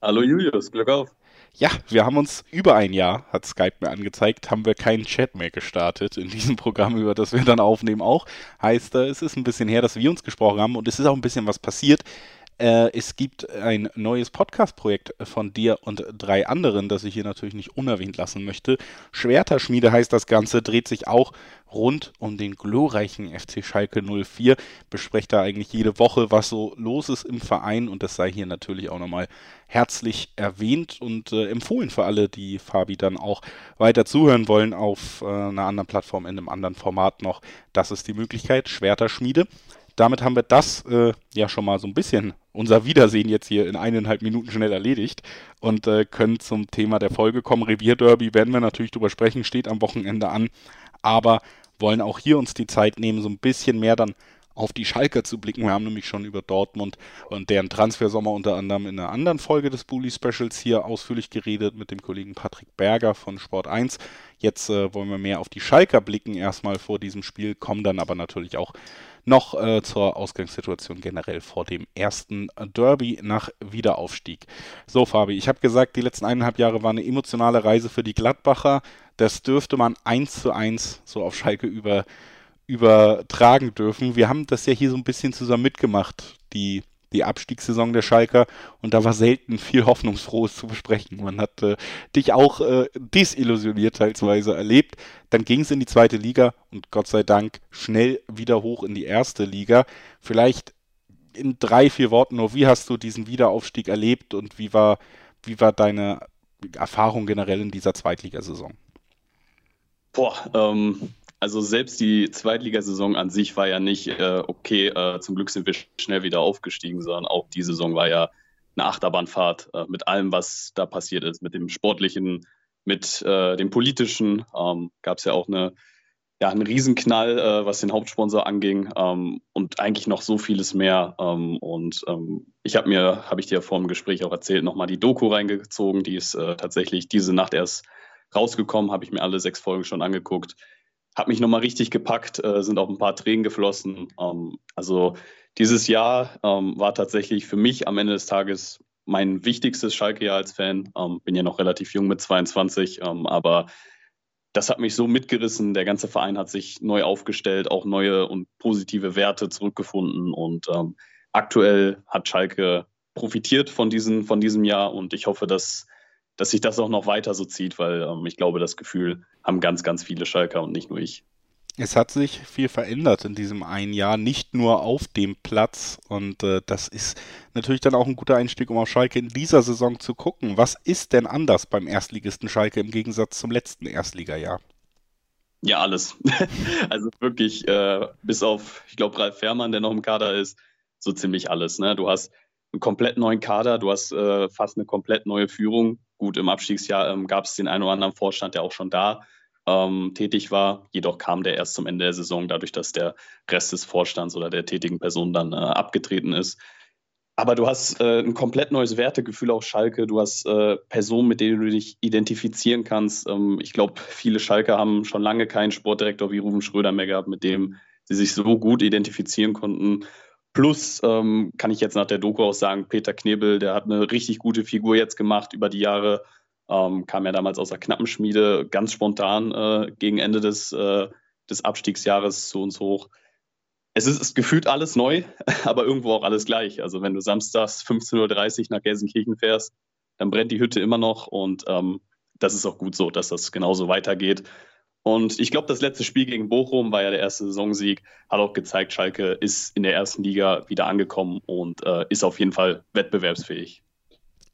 Hallo Julius, Glück auf. Ja, wir haben uns über ein Jahr, hat Skype mir angezeigt, haben wir keinen Chat mehr gestartet in diesem Programm, über das wir dann aufnehmen auch. Heißt, äh, es ist ein bisschen her, dass wir uns gesprochen haben und es ist auch ein bisschen was passiert. Äh, es gibt ein neues Podcast-Projekt von dir und drei anderen, das ich hier natürlich nicht unerwähnt lassen möchte. Schwerterschmiede heißt das Ganze, dreht sich auch rund um den glorreichen FC Schalke 04. Besprecht da eigentlich jede Woche, was so los ist im Verein und das sei hier natürlich auch nochmal herzlich erwähnt und äh, empfohlen für alle, die Fabi dann auch weiter zuhören wollen auf äh, einer anderen Plattform in einem anderen Format noch. Das ist die Möglichkeit, Schwerterschmiede damit haben wir das äh, ja schon mal so ein bisschen unser Wiedersehen jetzt hier in eineinhalb Minuten schnell erledigt und äh, können zum Thema der Folge kommen. Revierderby werden wir natürlich drüber sprechen, steht am Wochenende an, aber wollen auch hier uns die Zeit nehmen, so ein bisschen mehr dann auf die Schalker zu blicken. Wir haben nämlich schon über Dortmund und deren Transfersommer unter anderem in einer anderen Folge des Bully Specials hier ausführlich geredet mit dem Kollegen Patrick Berger von Sport 1. Jetzt äh, wollen wir mehr auf die Schalker blicken erstmal vor diesem Spiel, kommen dann aber natürlich auch noch äh, zur Ausgangssituation generell vor dem ersten Derby nach Wiederaufstieg. So, Fabi, ich habe gesagt, die letzten eineinhalb Jahre waren eine emotionale Reise für die Gladbacher. Das dürfte man eins zu eins so auf Schalke über, übertragen dürfen. Wir haben das ja hier so ein bisschen zusammen mitgemacht, die die Abstiegssaison der Schalker und da war selten viel Hoffnungsfrohes zu besprechen. Man hat äh, dich auch äh, desillusioniert teilweise erlebt. Dann ging es in die zweite Liga und Gott sei Dank schnell wieder hoch in die erste Liga. Vielleicht in drei, vier Worten nur, wie hast du diesen Wiederaufstieg erlebt und wie war, wie war deine Erfahrung generell in dieser Zweitligasaison? Boah, ähm, also selbst die Zweitligasaison an sich war ja nicht äh, okay, äh, zum Glück sind wir schnell wieder aufgestiegen, sondern auch die Saison war ja eine Achterbahnfahrt äh, mit allem, was da passiert ist, mit dem sportlichen, mit äh, dem politischen. Ähm, Gab es ja auch eine, ja, einen Riesenknall, äh, was den Hauptsponsor anging ähm, und eigentlich noch so vieles mehr. Ähm, und ähm, ich habe mir, habe ich dir vor dem Gespräch auch erzählt, nochmal die Doku reingezogen. Die ist äh, tatsächlich diese Nacht erst rausgekommen, habe ich mir alle sechs Folgen schon angeguckt hat mich nochmal richtig gepackt, äh, sind auch ein paar Tränen geflossen. Ähm, also dieses Jahr ähm, war tatsächlich für mich am Ende des Tages mein wichtigstes Schalke-Jahr als Fan. Ähm, bin ja noch relativ jung mit 22, ähm, aber das hat mich so mitgerissen. Der ganze Verein hat sich neu aufgestellt, auch neue und positive Werte zurückgefunden. Und ähm, aktuell hat Schalke profitiert von, diesen, von diesem Jahr und ich hoffe, dass dass sich das auch noch weiter so zieht, weil ähm, ich glaube, das Gefühl haben ganz, ganz viele Schalker und nicht nur ich. Es hat sich viel verändert in diesem einen Jahr, nicht nur auf dem Platz. Und äh, das ist natürlich dann auch ein guter Einstieg, um auf Schalke in dieser Saison zu gucken. Was ist denn anders beim Erstligisten Schalke im Gegensatz zum letzten Erstligajahr? Ja, alles. also wirklich, äh, bis auf, ich glaube, Ralf Fährmann, der noch im Kader ist, so ziemlich alles. Ne? Du hast einen komplett neuen Kader, du hast äh, fast eine komplett neue Führung. Gut, im Abstiegsjahr ähm, gab es den einen oder anderen Vorstand, der auch schon da ähm, tätig war. Jedoch kam der erst zum Ende der Saison, dadurch, dass der Rest des Vorstands oder der tätigen Person dann äh, abgetreten ist. Aber du hast äh, ein komplett neues Wertegefühl auf Schalke. Du hast äh, Personen, mit denen du dich identifizieren kannst. Ähm, ich glaube, viele Schalke haben schon lange keinen Sportdirektor wie Ruben Schröder mehr gehabt, mit dem sie sich so gut identifizieren konnten. Plus ähm, kann ich jetzt nach der Doku auch sagen, Peter Knebel, der hat eine richtig gute Figur jetzt gemacht über die Jahre. Ähm, kam ja damals aus der Knappenschmiede ganz spontan äh, gegen Ende des, äh, des Abstiegsjahres zu uns hoch. Es ist, ist, gefühlt alles neu, aber irgendwo auch alles gleich. Also wenn du samstags 15.30 Uhr nach Gelsenkirchen fährst, dann brennt die Hütte immer noch und ähm, das ist auch gut so, dass das genauso weitergeht. Und ich glaube, das letzte Spiel gegen Bochum war ja der erste Saisonsieg, hat auch gezeigt, Schalke ist in der ersten Liga wieder angekommen und äh, ist auf jeden Fall wettbewerbsfähig.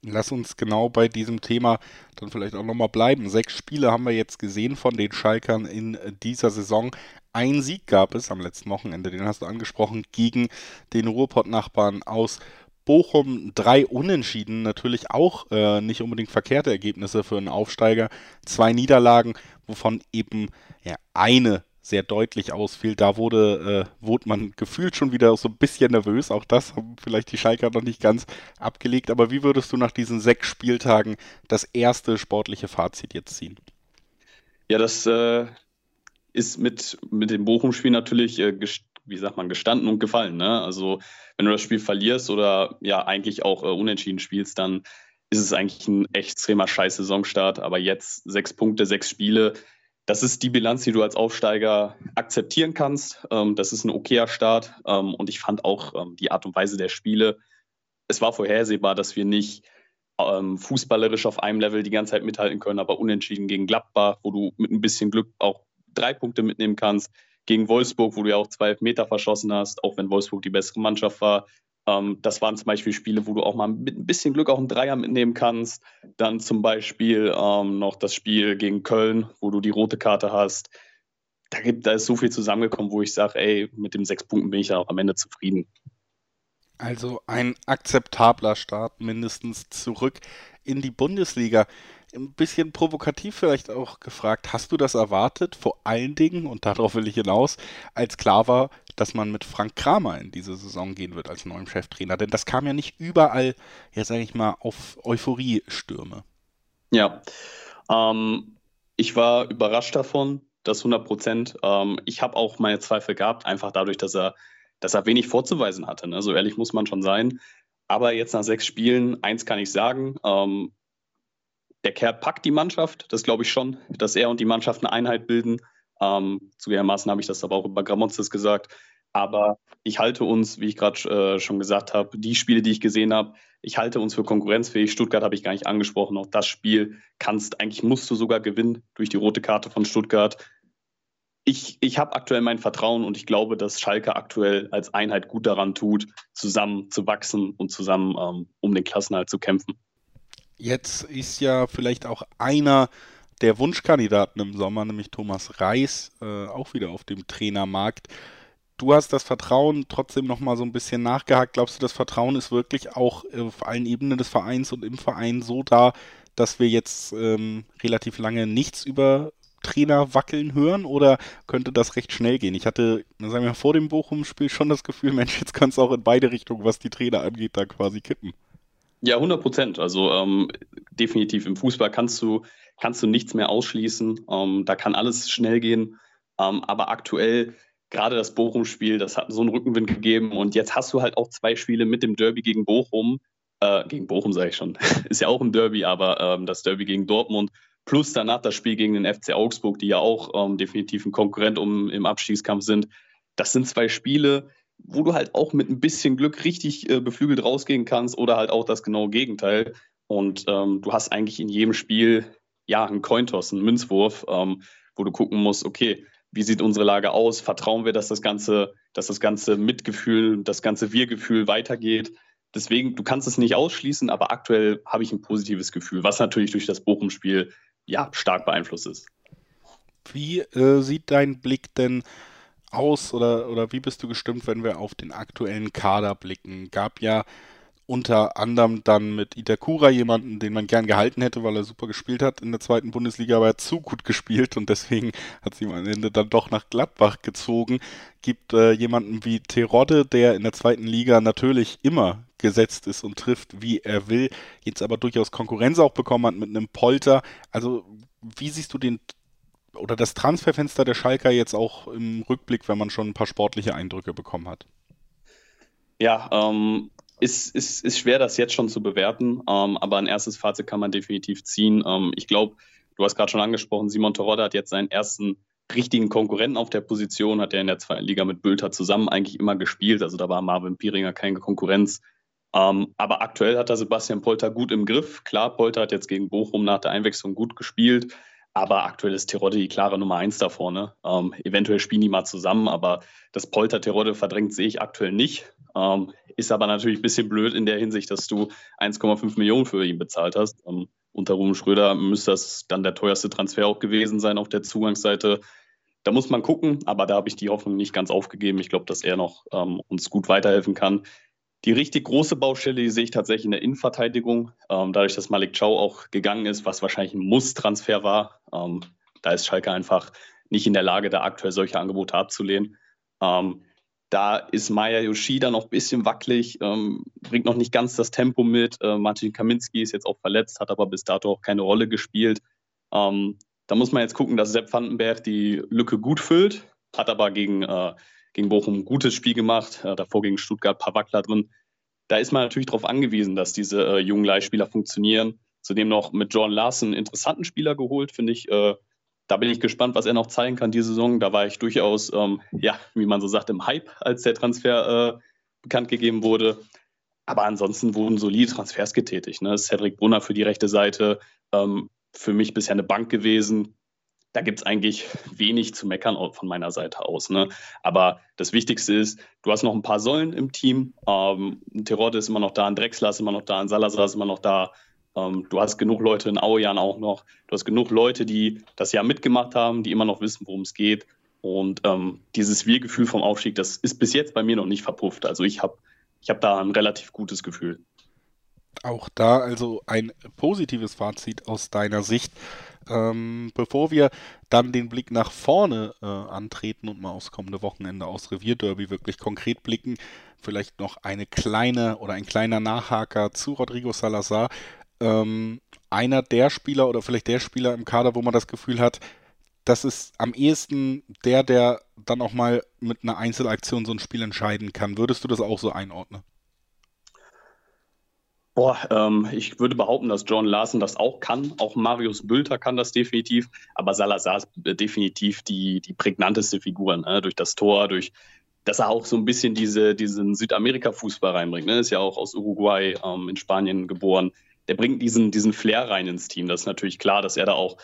Lass uns genau bei diesem Thema dann vielleicht auch nochmal bleiben. Sechs Spiele haben wir jetzt gesehen von den Schalkern in dieser Saison. Ein Sieg gab es am letzten Wochenende, den hast du angesprochen, gegen den Ruhrpott-Nachbarn aus Bochum. Drei Unentschieden, natürlich auch äh, nicht unbedingt verkehrte Ergebnisse für einen Aufsteiger. Zwei Niederlagen, wovon eben ja, eine sehr deutlich ausfiel. Da wurde, äh, man gefühlt schon wieder so ein bisschen nervös. Auch das haben vielleicht die Schalker noch nicht ganz abgelegt. Aber wie würdest du nach diesen sechs Spieltagen das erste sportliche Fazit jetzt ziehen? Ja, das äh, ist mit, mit dem Bochum-Spiel natürlich, äh, wie sagt man, gestanden und gefallen. Ne? Also, wenn du das Spiel verlierst oder ja eigentlich auch äh, unentschieden spielst, dann ist es eigentlich ein extremer Scheiß-Saisonstart. Aber jetzt sechs Punkte, sechs Spiele das ist die Bilanz, die du als Aufsteiger akzeptieren kannst. Ähm, das ist ein okayer Start. Ähm, und ich fand auch ähm, die Art und Weise der Spiele, es war vorhersehbar, dass wir nicht fußballerisch auf einem Level die ganze Zeit mithalten können, aber unentschieden gegen Gladbach, wo du mit ein bisschen Glück auch drei Punkte mitnehmen kannst, gegen Wolfsburg, wo du ja auch zwei Meter verschossen hast, auch wenn Wolfsburg die bessere Mannschaft war. Ähm, das waren zum Beispiel Spiele, wo du auch mal mit ein bisschen Glück auch einen Dreier mitnehmen kannst. Dann zum Beispiel ähm, noch das Spiel gegen Köln, wo du die rote Karte hast. Da, gibt, da ist so viel zusammengekommen, wo ich sage, ey, mit den sechs Punkten bin ich ja auch am Ende zufrieden. Also ein akzeptabler Start mindestens zurück in die Bundesliga ein bisschen provokativ vielleicht auch gefragt, hast du das erwartet? Vor allen Dingen, und darauf will ich hinaus, als klar war, dass man mit Frank Kramer in diese Saison gehen wird als neuem Cheftrainer. Denn das kam ja nicht überall, ja sage ich mal, auf Euphoriestürme. Ja, ähm, ich war überrascht davon, das 100 Prozent. Ähm, ich habe auch meine Zweifel gehabt, einfach dadurch, dass er, dass er wenig vorzuweisen hatte. Ne? So ehrlich muss man schon sein. Aber jetzt nach sechs Spielen, eins kann ich sagen, ähm, der Kerl packt die Mannschaft, das glaube ich schon, dass er und die Mannschaft eine Einheit bilden. Ähm, zugegebenermaßen habe ich das aber auch über Gramonzes gesagt. Aber ich halte uns, wie ich gerade äh, schon gesagt habe, die Spiele, die ich gesehen habe, ich halte uns für konkurrenzfähig. Stuttgart habe ich gar nicht angesprochen. Auch das Spiel kannst, eigentlich musst du sogar gewinnen durch die rote Karte von Stuttgart. Ich, ich habe aktuell mein Vertrauen und ich glaube, dass Schalke aktuell als Einheit gut daran tut, zusammen zu wachsen und zusammen ähm, um den Klassenhalt zu kämpfen. Jetzt ist ja vielleicht auch einer der Wunschkandidaten im Sommer, nämlich Thomas Reis, äh, auch wieder auf dem Trainermarkt. Du hast das Vertrauen trotzdem nochmal so ein bisschen nachgehakt. Glaubst du, das Vertrauen ist wirklich auch auf allen Ebenen des Vereins und im Verein so da, dass wir jetzt ähm, relativ lange nichts über Trainer wackeln hören oder könnte das recht schnell gehen? Ich hatte, sagen wir, vor dem Bochum-Spiel schon das Gefühl, Mensch, jetzt kann es auch in beide Richtungen, was die Trainer angeht, da quasi kippen. Ja, 100 Prozent. Also ähm, definitiv im Fußball kannst du, kannst du nichts mehr ausschließen. Ähm, da kann alles schnell gehen. Ähm, aber aktuell, gerade das Bochum-Spiel, das hat so einen Rückenwind gegeben. Und jetzt hast du halt auch zwei Spiele mit dem Derby gegen Bochum. Äh, gegen Bochum sage ich schon. Ist ja auch ein Derby, aber ähm, das Derby gegen Dortmund. Plus danach das Spiel gegen den FC Augsburg, die ja auch ähm, definitiv ein Konkurrent um, im Abstiegskampf sind. Das sind zwei Spiele, wo du halt auch mit ein bisschen Glück richtig äh, beflügelt rausgehen kannst oder halt auch das genaue Gegenteil. Und ähm, du hast eigentlich in jedem Spiel ja einen Cointoss, einen Münzwurf, ähm, wo du gucken musst, okay, wie sieht unsere Lage aus? Vertrauen wir, dass das ganze, dass das ganze Mitgefühl, das ganze Wir-Gefühl weitergeht? Deswegen, du kannst es nicht ausschließen, aber aktuell habe ich ein positives Gefühl, was natürlich durch das Bochum-Spiel ja stark beeinflusst ist. Wie äh, sieht dein Blick denn aus oder, oder wie bist du gestimmt, wenn wir auf den aktuellen Kader blicken? Gab ja unter anderem dann mit Itakura jemanden, den man gern gehalten hätte, weil er super gespielt hat in der zweiten Bundesliga, aber er hat zu gut gespielt und deswegen hat sie am Ende dann doch nach Gladbach gezogen. Gibt äh, jemanden wie Terodde, der in der zweiten Liga natürlich immer gesetzt ist und trifft, wie er will, jetzt aber durchaus Konkurrenz auch bekommen hat mit einem Polter. Also wie siehst du den oder das Transferfenster der Schalker jetzt auch im Rückblick, wenn man schon ein paar sportliche Eindrücke bekommen hat? Ja, ähm, ist, ist, ist schwer, das jetzt schon zu bewerten, ähm, aber ein erstes Fazit kann man definitiv ziehen. Ähm, ich glaube, du hast gerade schon angesprochen, Simon Terodde hat jetzt seinen ersten richtigen Konkurrenten auf der Position, hat er in der zweiten Liga mit Bülter zusammen eigentlich immer gespielt. Also da war Marvin Pieringer keine Konkurrenz. Ähm, aber aktuell hat er Sebastian Polter gut im Griff. Klar, Polter hat jetzt gegen Bochum nach der Einwechslung gut gespielt. Aber aktuell ist Terodde die klare Nummer eins da vorne. Ähm, eventuell spielen die mal zusammen, aber das Polter Terodde verdrängt sehe ich aktuell nicht. Ähm, ist aber natürlich ein bisschen blöd in der Hinsicht, dass du 1,5 Millionen für ihn bezahlt hast. Ähm, unter Ruben Schröder müsste das dann der teuerste Transfer auch gewesen sein auf der Zugangsseite. Da muss man gucken, aber da habe ich die Hoffnung nicht ganz aufgegeben. Ich glaube, dass er noch ähm, uns gut weiterhelfen kann. Die richtig große Baustelle, die sehe ich tatsächlich in der Innenverteidigung. Ähm, dadurch, dass Malik Chow auch gegangen ist, was wahrscheinlich ein Muss-Transfer war, ähm, da ist Schalke einfach nicht in der Lage, da aktuell solche Angebote abzulehnen. Ähm, da ist Maya Yoshida noch ein bisschen wackelig, ähm, bringt noch nicht ganz das Tempo mit. Äh, Martin Kaminski ist jetzt auch verletzt, hat aber bis dato auch keine Rolle gespielt. Ähm, da muss man jetzt gucken, dass Sepp Vandenberg die Lücke gut füllt, hat aber gegen, äh, gegen Bochum ein gutes Spiel gemacht, äh, davor gegen Stuttgart ein paar Wackler drin. Da ist man natürlich darauf angewiesen, dass diese äh, jungen Leihspieler funktionieren. Zudem noch mit John Larson einen interessanten Spieler geholt, finde ich. Äh, da bin ich gespannt, was er noch zeigen kann diese Saison. Da war ich durchaus, ähm, ja, wie man so sagt, im Hype, als der Transfer äh, bekannt gegeben wurde. Aber ansonsten wurden solide Transfers getätigt. Ne? Cedric Brunner für die rechte Seite, ähm, für mich bisher eine Bank gewesen. Da gibt es eigentlich wenig zu meckern von meiner Seite aus. Ne? Aber das Wichtigste ist, du hast noch ein paar Säulen im Team. Ähm, Terodde ist immer noch da, ein Drexler ist immer noch da, ein Salazar ist immer noch da. Ähm, du hast genug Leute in Aujan auch noch. Du hast genug Leute, die das Jahr mitgemacht haben, die immer noch wissen, worum es geht. Und ähm, dieses Wir-Gefühl vom Aufstieg, das ist bis jetzt bei mir noch nicht verpufft. Also ich habe ich hab da ein relativ gutes Gefühl. Auch da also ein positives Fazit aus deiner Sicht. Ähm, bevor wir dann den Blick nach vorne äh, antreten und mal aufs kommende Wochenende aus Revierderby wirklich konkret blicken, vielleicht noch eine kleine oder ein kleiner Nachhaker zu Rodrigo Salazar. Ähm, einer der Spieler oder vielleicht der Spieler im Kader, wo man das Gefühl hat, das ist am ehesten der, der dann auch mal mit einer Einzelaktion so ein Spiel entscheiden kann. Würdest du das auch so einordnen? Boah, ähm, ich würde behaupten, dass John Larson das auch kann. Auch Marius Bülter kann das definitiv. Aber Salazar ist definitiv die, die prägnanteste Figur. Ne? Durch das Tor, durch dass er auch so ein bisschen diese, diesen Südamerika-Fußball reinbringt. Ne? Ist ja auch aus Uruguay ähm, in Spanien geboren. Der bringt diesen, diesen Flair rein ins Team. Das ist natürlich klar, dass er da auch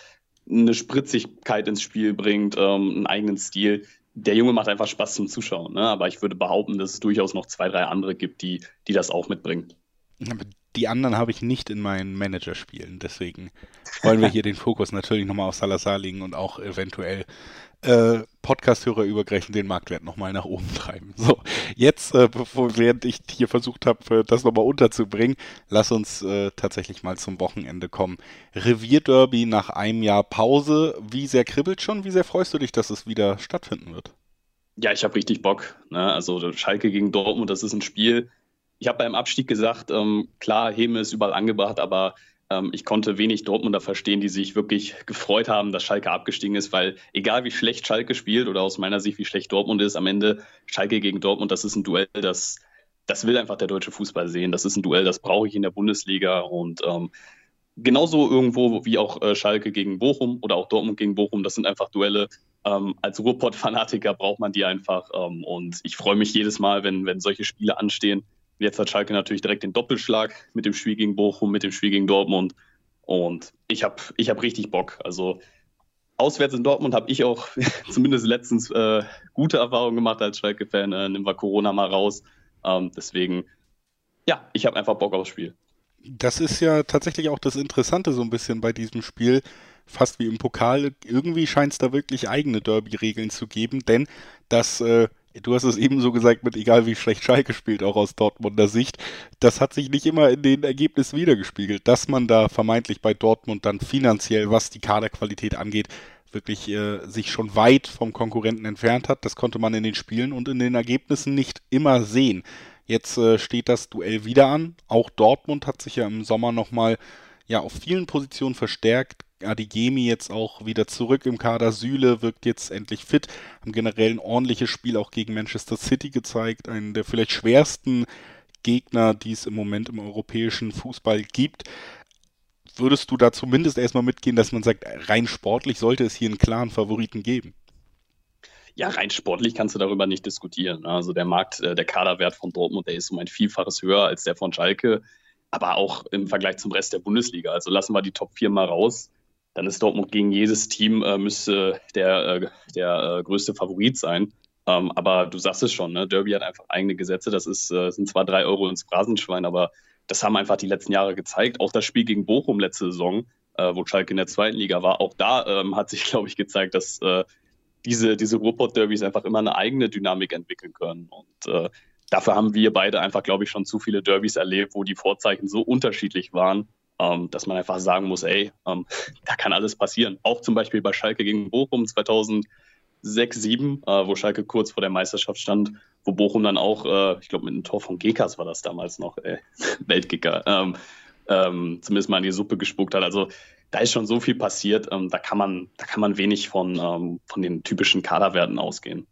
eine Spritzigkeit ins Spiel bringt, ähm, einen eigenen Stil. Der Junge macht einfach Spaß zum Zuschauen. Ne? Aber ich würde behaupten, dass es durchaus noch zwei, drei andere gibt, die, die das auch mitbringen. Aber die anderen habe ich nicht in meinen Managerspielen. Deswegen wollen wir hier den Fokus natürlich nochmal auf Salazar legen und auch eventuell äh, Podcast-Hörer übergerechnet den Marktwert nochmal nach oben treiben. So, jetzt, äh, bevor, während ich hier versucht habe, das nochmal unterzubringen, lass uns äh, tatsächlich mal zum Wochenende kommen. Revierderby nach einem Jahr Pause. Wie sehr kribbelt schon? Wie sehr freust du dich, dass es wieder stattfinden wird? Ja, ich habe richtig Bock. Ne? Also Schalke gegen Dortmund, das ist ein Spiel, ich habe beim Abstieg gesagt, ähm, klar, Heme ist überall angebracht, aber ähm, ich konnte wenig Dortmunder verstehen, die sich wirklich gefreut haben, dass Schalke abgestiegen ist, weil egal wie schlecht Schalke spielt oder aus meiner Sicht wie schlecht Dortmund ist, am Ende Schalke gegen Dortmund, das ist ein Duell, das, das will einfach der deutsche Fußball sehen. Das ist ein Duell, das brauche ich in der Bundesliga und ähm, genauso irgendwo wie auch äh, Schalke gegen Bochum oder auch Dortmund gegen Bochum, das sind einfach Duelle. Ähm, als Ruhrpott-Fanatiker braucht man die einfach ähm, und ich freue mich jedes Mal, wenn, wenn solche Spiele anstehen Jetzt hat Schalke natürlich direkt den Doppelschlag mit dem Spiel gegen Bochum, mit dem Spiel gegen Dortmund. Und ich habe ich hab richtig Bock. Also auswärts in Dortmund habe ich auch zumindest letztens äh, gute Erfahrungen gemacht als Schalke-Fan. Äh, nehmen wir Corona mal raus. Ähm, deswegen, ja, ich habe einfach Bock aufs Spiel. Das ist ja tatsächlich auch das Interessante so ein bisschen bei diesem Spiel. Fast wie im Pokal. Irgendwie scheint es da wirklich eigene Derby-Regeln zu geben, denn das äh, du hast es eben so gesagt, mit egal wie schlecht Schalke spielt, auch aus Dortmunder Sicht, das hat sich nicht immer in den Ergebnissen wiedergespiegelt, dass man da vermeintlich bei Dortmund dann finanziell, was die Kaderqualität angeht, wirklich äh, sich schon weit vom Konkurrenten entfernt hat. Das konnte man in den Spielen und in den Ergebnissen nicht immer sehen. Jetzt äh, steht das Duell wieder an. Auch Dortmund hat sich ja im Sommer nochmal ja, auf vielen Positionen verstärkt, Adigemi jetzt auch wieder zurück im Kader. Süle wirkt jetzt endlich fit. Haben generell ein ordentliches Spiel auch gegen Manchester City gezeigt. Einen der vielleicht schwersten Gegner, die es im Moment im europäischen Fußball gibt. Würdest du da zumindest erstmal mitgehen, dass man sagt, rein sportlich sollte es hier einen klaren Favoriten geben? Ja, rein sportlich kannst du darüber nicht diskutieren. Also der Markt, äh, der Kaderwert von Dortmund, der ist um ein Vielfaches höher als der von Schalke, aber auch im Vergleich zum Rest der Bundesliga. Also lassen wir die Top 4 mal raus dann ist Dortmund gegen jedes Team, äh, müsste der, äh, der äh, größte Favorit sein. Ähm, aber du sagst es schon, ne? Derby hat einfach eigene Gesetze. Das ist, äh, sind zwar drei Euro ins Phrasenschwein, aber das haben einfach die letzten Jahre gezeigt. Auch das Spiel gegen Bochum letzte Saison, äh, wo Schalke in der zweiten Liga war, auch da ähm, hat sich, glaube ich, gezeigt, dass äh, diese, diese Ruhrpott-Derbys einfach immer eine eigene Dynamik entwickeln können. Und dafür haben wir beide einfach, glaube ich, schon zu viele Derbys erlebt, wo die Vorzeichen so unterschiedlich waren, ähm, dass man einfach sagen muss, ey, ähm, da kann alles passieren. Auch zum Beispiel bei Schalke gegen Bochum 2006, 2007, äh, wo Schalke kurz vor der Meisterschaft stand, wo Bochum dann auch, äh, ich glaube mit einem Tor von Gekas war das damals noch, ey, Weltkicker, ähm, ähm, zumindest mal in die Suppe gespuckt hat. Also da ist schon so viel passiert, ähm, da, kann man, da kann man wenig von, ähm, von den typischen Kaderwerten ausgehen.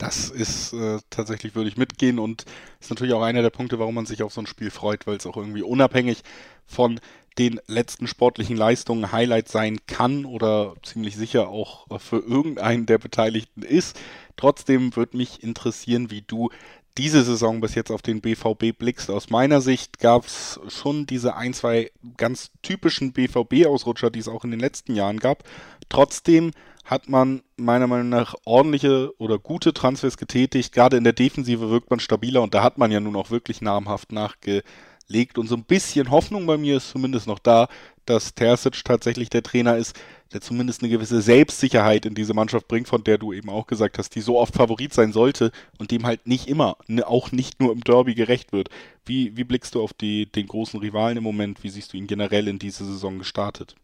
Das ist äh, tatsächlich, würde ich mitgehen und ist natürlich auch einer der Punkte, warum man sich auf so ein Spiel freut, weil es auch irgendwie unabhängig von den letzten sportlichen Leistungen Highlight sein kann oder ziemlich sicher auch für irgendeinen der Beteiligten ist. Trotzdem würde mich interessieren, wie du diese Saison bis jetzt auf den BVB blickst. Aus meiner Sicht gab es schon diese ein, zwei ganz typischen BVB-Ausrutscher, die es auch in den letzten Jahren gab. Trotzdem hat man meiner Meinung nach ordentliche oder gute Transfers getätigt. Gerade in der Defensive wirkt man stabiler und da hat man ja nun auch wirklich namhaft nachgelegt. Und so ein bisschen Hoffnung bei mir ist zumindest noch da, dass Terzic tatsächlich der Trainer ist, der zumindest eine gewisse Selbstsicherheit in diese Mannschaft bringt, von der du eben auch gesagt hast, die so oft Favorit sein sollte und dem halt nicht immer, ne, auch nicht nur im Derby gerecht wird. Wie, wie blickst du auf die, den großen Rivalen im Moment? Wie siehst du ihn generell in diese Saison gestartet?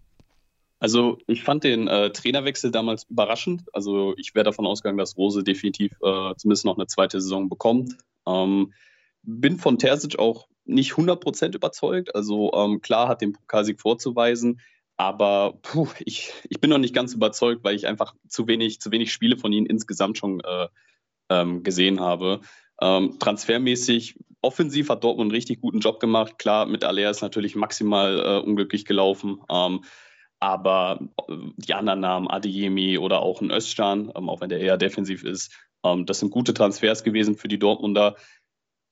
Also ich fand den äh, Trainerwechsel damals überraschend. Also ich wäre davon ausgegangen, dass Rose definitiv äh, zumindest noch eine zweite Saison bekommt. Ähm, bin von Terzic auch nicht 100% überzeugt. Also ähm, klar hat den Pokalsieg vorzuweisen, aber puh, ich, ich bin noch nicht ganz überzeugt, weil ich einfach zu wenig, zu wenig Spiele von ihnen insgesamt schon äh, ähm, gesehen habe. Ähm, transfermäßig, offensiv hat Dortmund einen richtig guten Job gemacht. Klar, mit Alea ist natürlich maximal äh, unglücklich gelaufen. Ähm, aber äh, die anderen Namen, Adeyemi oder auch ein Özcan, ähm, auch wenn der eher defensiv ist, ähm, das sind gute Transfers gewesen für die Dortmunder.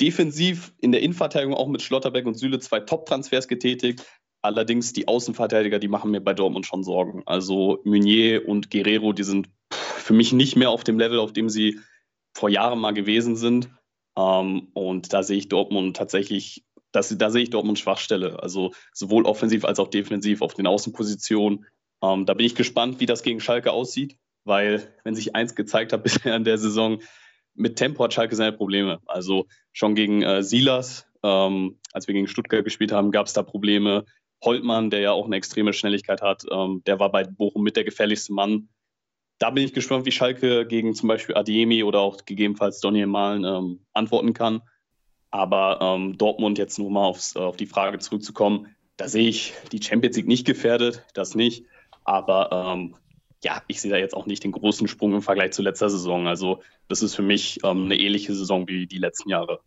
Defensiv in der Innenverteidigung auch mit Schlotterbeck und Süle zwei Top-Transfers getätigt. Allerdings die Außenverteidiger, die machen mir bei Dortmund schon Sorgen. Also Meunier und Guerrero, die sind für mich nicht mehr auf dem Level, auf dem sie vor Jahren mal gewesen sind. Ähm, und da sehe ich Dortmund tatsächlich das, da sehe ich Dortmund Schwachstelle. Also sowohl offensiv als auch defensiv auf den Außenpositionen. Ähm, da bin ich gespannt, wie das gegen Schalke aussieht, weil, wenn sich eins gezeigt hat bisher in der Saison, mit Tempo hat Schalke seine Probleme. Also schon gegen äh, Silas, ähm, als wir gegen Stuttgart gespielt haben, gab es da Probleme. Holtmann, der ja auch eine extreme Schnelligkeit hat, ähm, der war bei Bochum mit der gefährlichste Mann. Da bin ich gespannt, wie Schalke gegen zum Beispiel Adiemi oder auch gegebenenfalls Daniel Mahlen ähm, antworten kann. Aber ähm, Dortmund jetzt nur mal aufs, auf die Frage zurückzukommen, da sehe ich die Champions League nicht gefährdet, das nicht. Aber ähm, ja, ich sehe da jetzt auch nicht den großen Sprung im Vergleich zu letzter Saison. Also das ist für mich ähm, eine ähnliche Saison wie die letzten Jahre.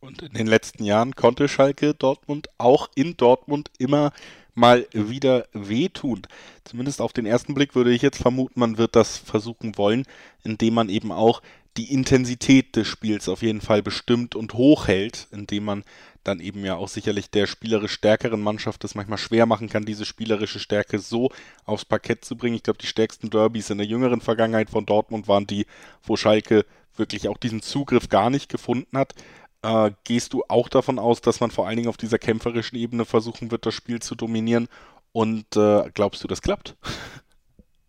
Und in den letzten Jahren konnte Schalke Dortmund auch in Dortmund immer mal wieder wehtun. Zumindest auf den ersten Blick würde ich jetzt vermuten, man wird das versuchen wollen, indem man eben auch die Intensität des Spiels auf jeden Fall bestimmt und hochhält, indem man dann eben ja auch sicherlich der spielerisch stärkeren Mannschaft es manchmal schwer machen kann, diese spielerische Stärke so aufs Parkett zu bringen. Ich glaube, die stärksten Derbys in der jüngeren Vergangenheit von Dortmund waren die, wo Schalke wirklich auch diesen Zugriff gar nicht gefunden hat. Äh, gehst du auch davon aus, dass man vor allen Dingen auf dieser kämpferischen Ebene versuchen wird, das Spiel zu dominieren? Und äh, glaubst du, das klappt?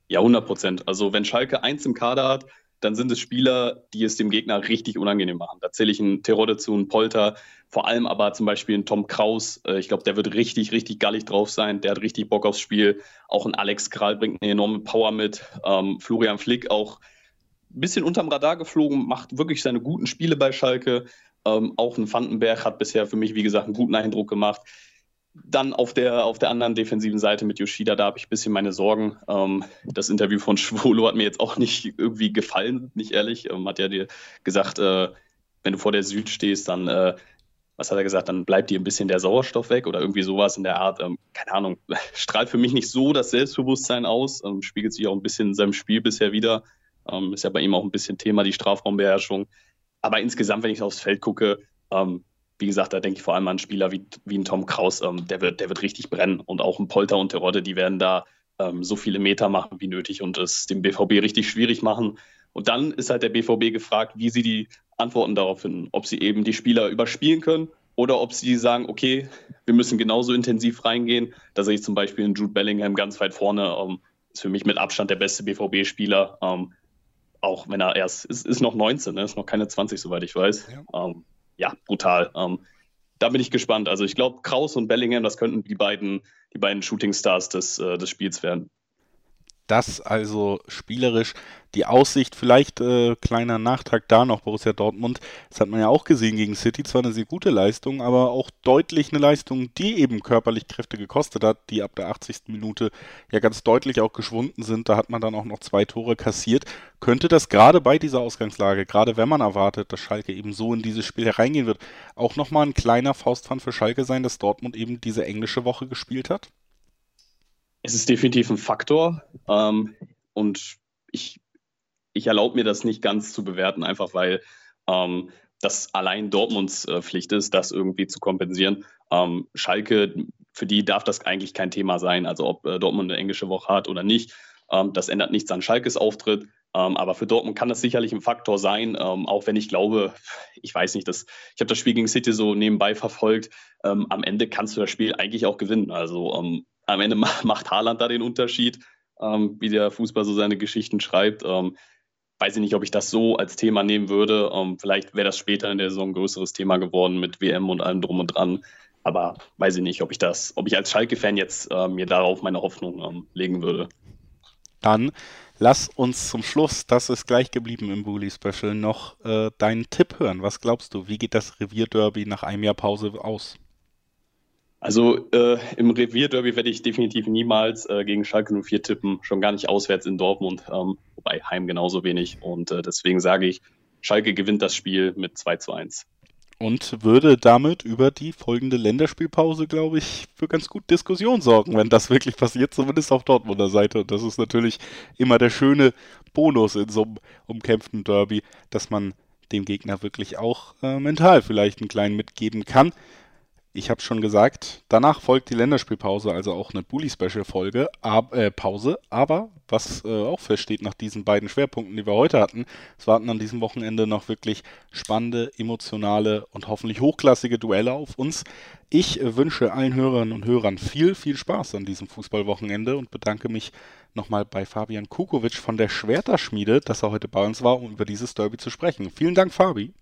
Ja, 100 Prozent. Also wenn Schalke eins im Kader hat, dann sind es Spieler, die es dem Gegner richtig unangenehm machen. Da zähle ich einen Terodde zu, einen Polter, vor allem aber zum Beispiel einen Tom Kraus. Äh, ich glaube, der wird richtig, richtig gallig drauf sein. Der hat richtig Bock aufs Spiel. Auch ein Alex Kral bringt eine enorme Power mit. Ähm, Florian Flick auch ein bisschen unterm Radar geflogen, macht wirklich seine guten Spiele bei Schalke. Ähm, auch ein Vandenberg hat bisher für mich, wie gesagt, einen guten Eindruck gemacht. Dann auf der, auf der anderen defensiven Seite mit Yoshida, da habe ich ein bisschen meine Sorgen. Ähm, das Interview von Schwolo hat mir jetzt auch nicht irgendwie gefallen, nicht ehrlich. Ähm, hat ja dir gesagt, äh, wenn du vor der Süd stehst, dann, äh, was hat er gesagt, dann bleibt dir ein bisschen der Sauerstoff weg oder irgendwie sowas in der Art. Ähm, keine Ahnung, strahlt für mich nicht so das Selbstbewusstsein aus, ähm, spiegelt sich auch ein bisschen in seinem Spiel bisher wieder. Ähm, ist ja bei ihm auch ein bisschen Thema, die Strafraumbeherrschung. Aber insgesamt, wenn ich aufs Feld gucke, ähm, wie gesagt, da denke ich vor allem an Spieler wie, wie ein Tom Kraus, ähm, der, wird, der wird richtig brennen. Und auch ein Polter und Terodde, die werden da ähm, so viele Meter machen wie nötig und es dem BVB richtig schwierig machen. Und dann ist halt der BVB gefragt, wie sie die Antworten darauf finden. Ob sie eben die Spieler überspielen können oder ob sie sagen, okay, wir müssen genauso intensiv reingehen. Da sehe ich zum Beispiel in Jude Bellingham ganz weit vorne. Ähm, ist für mich mit Abstand der beste BVB-Spieler. Ähm, auch wenn er erst, ist, ist noch 19, ne? ist noch keine 20, soweit ich weiß. Ja, ähm, ja brutal. Ähm, da bin ich gespannt. Also ich glaube, Kraus und Bellingham, das könnten die beiden, die beiden Shooting-Stars des, äh, des Spiels werden das also spielerisch die Aussicht, vielleicht äh, kleiner Nachtrag da noch, Borussia Dortmund, das hat man ja auch gesehen gegen City, zwar eine sehr gute Leistung, aber auch deutlich eine Leistung, die eben körperlich Kräfte gekostet hat, die ab der 80. Minute ja ganz deutlich auch geschwunden sind, da hat man dann auch noch zwei Tore kassiert. Könnte das gerade bei dieser Ausgangslage, gerade wenn man erwartet, dass Schalke eben so in dieses Spiel hereingehen wird, auch nochmal ein kleiner Faustpfand für Schalke sein, dass Dortmund eben diese englische Woche gespielt hat? Es ist definitiv ein Faktor ähm, und ich, ich erlaube mir das nicht ganz zu bewerten, einfach weil ähm, das allein Dortmunds äh, Pflicht ist, das irgendwie zu kompensieren. Ähm, Schalke, für die darf das eigentlich kein Thema sein, also ob äh, Dortmund eine englische Woche hat oder nicht. Ähm, das ändert nichts an Schalkes Auftritt. Ähm, aber für Dortmund kann das sicherlich ein Faktor sein, ähm, auch wenn ich glaube, ich weiß nicht, das, ich habe das Spiel gegen City so nebenbei verfolgt. Ähm, am Ende kannst du das Spiel eigentlich auch gewinnen. Also ähm, am Ende macht Haaland da den Unterschied, ähm, wie der Fußball so seine Geschichten schreibt. Ähm, weiß ich nicht, ob ich das so als Thema nehmen würde. Ähm, vielleicht wäre das später in der Saison ein größeres Thema geworden mit WM und allem drum und dran. Aber weiß ich nicht, ob ich das, ob ich als Schalke-Fan jetzt äh, mir darauf meine Hoffnung ähm, legen würde. Dann lass uns zum Schluss, das ist gleich geblieben im Bully Special, noch äh, deinen Tipp hören. Was glaubst du, wie geht das Revierderby nach einem Jahr Pause aus? Also äh, im Revierderby werde ich definitiv niemals äh, gegen Schalke 04 tippen, schon gar nicht auswärts in Dortmund, ähm, wobei Heim genauso wenig. Und äh, deswegen sage ich, Schalke gewinnt das Spiel mit 2 zu 1. Und würde damit über die folgende Länderspielpause, glaube ich, für ganz gut Diskussion sorgen, wenn das wirklich passiert, zumindest auf Dortmunder Seite. Und das ist natürlich immer der schöne Bonus in so einem umkämpften Derby, dass man dem Gegner wirklich auch äh, mental vielleicht einen kleinen mitgeben kann. Ich habe schon gesagt, danach folgt die Länderspielpause, also auch eine Bully-Special-Folge, äh, Pause. Aber was äh, auch feststeht nach diesen beiden Schwerpunkten, die wir heute hatten, es warten an diesem Wochenende noch wirklich spannende, emotionale und hoffentlich hochklassige Duelle auf uns. Ich äh, wünsche allen Hörerinnen und Hörern viel, viel Spaß an diesem Fußballwochenende und bedanke mich nochmal bei Fabian Kukovic von der Schwerterschmiede, dass er heute bei uns war, um über dieses Derby zu sprechen. Vielen Dank, Fabi.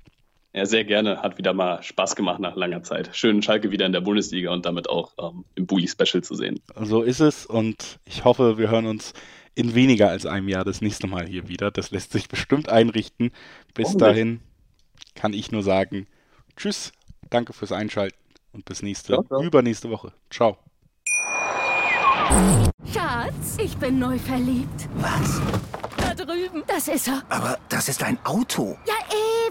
Ja, sehr gerne. Hat wieder mal Spaß gemacht nach langer Zeit. Schön, Schalke wieder in der Bundesliga und damit auch ähm, im Bully-Special zu sehen. So ist es und ich hoffe, wir hören uns in weniger als einem Jahr das nächste Mal hier wieder. Das lässt sich bestimmt einrichten. Bis dahin kann ich nur sagen, tschüss, danke fürs Einschalten und bis nächste, ciao, ciao. übernächste Woche. Ciao. Schatz, ich bin neu verliebt. Was? Da drüben. Das ist er. Aber das ist ein Auto. Ja, eben.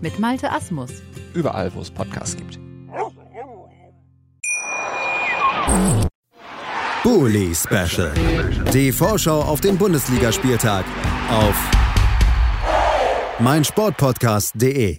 mit Malte Asmus. Überall, wo es Podcasts gibt. Bully Special. Die Vorschau auf den Bundesligaspieltag auf meinsportpodcast.de.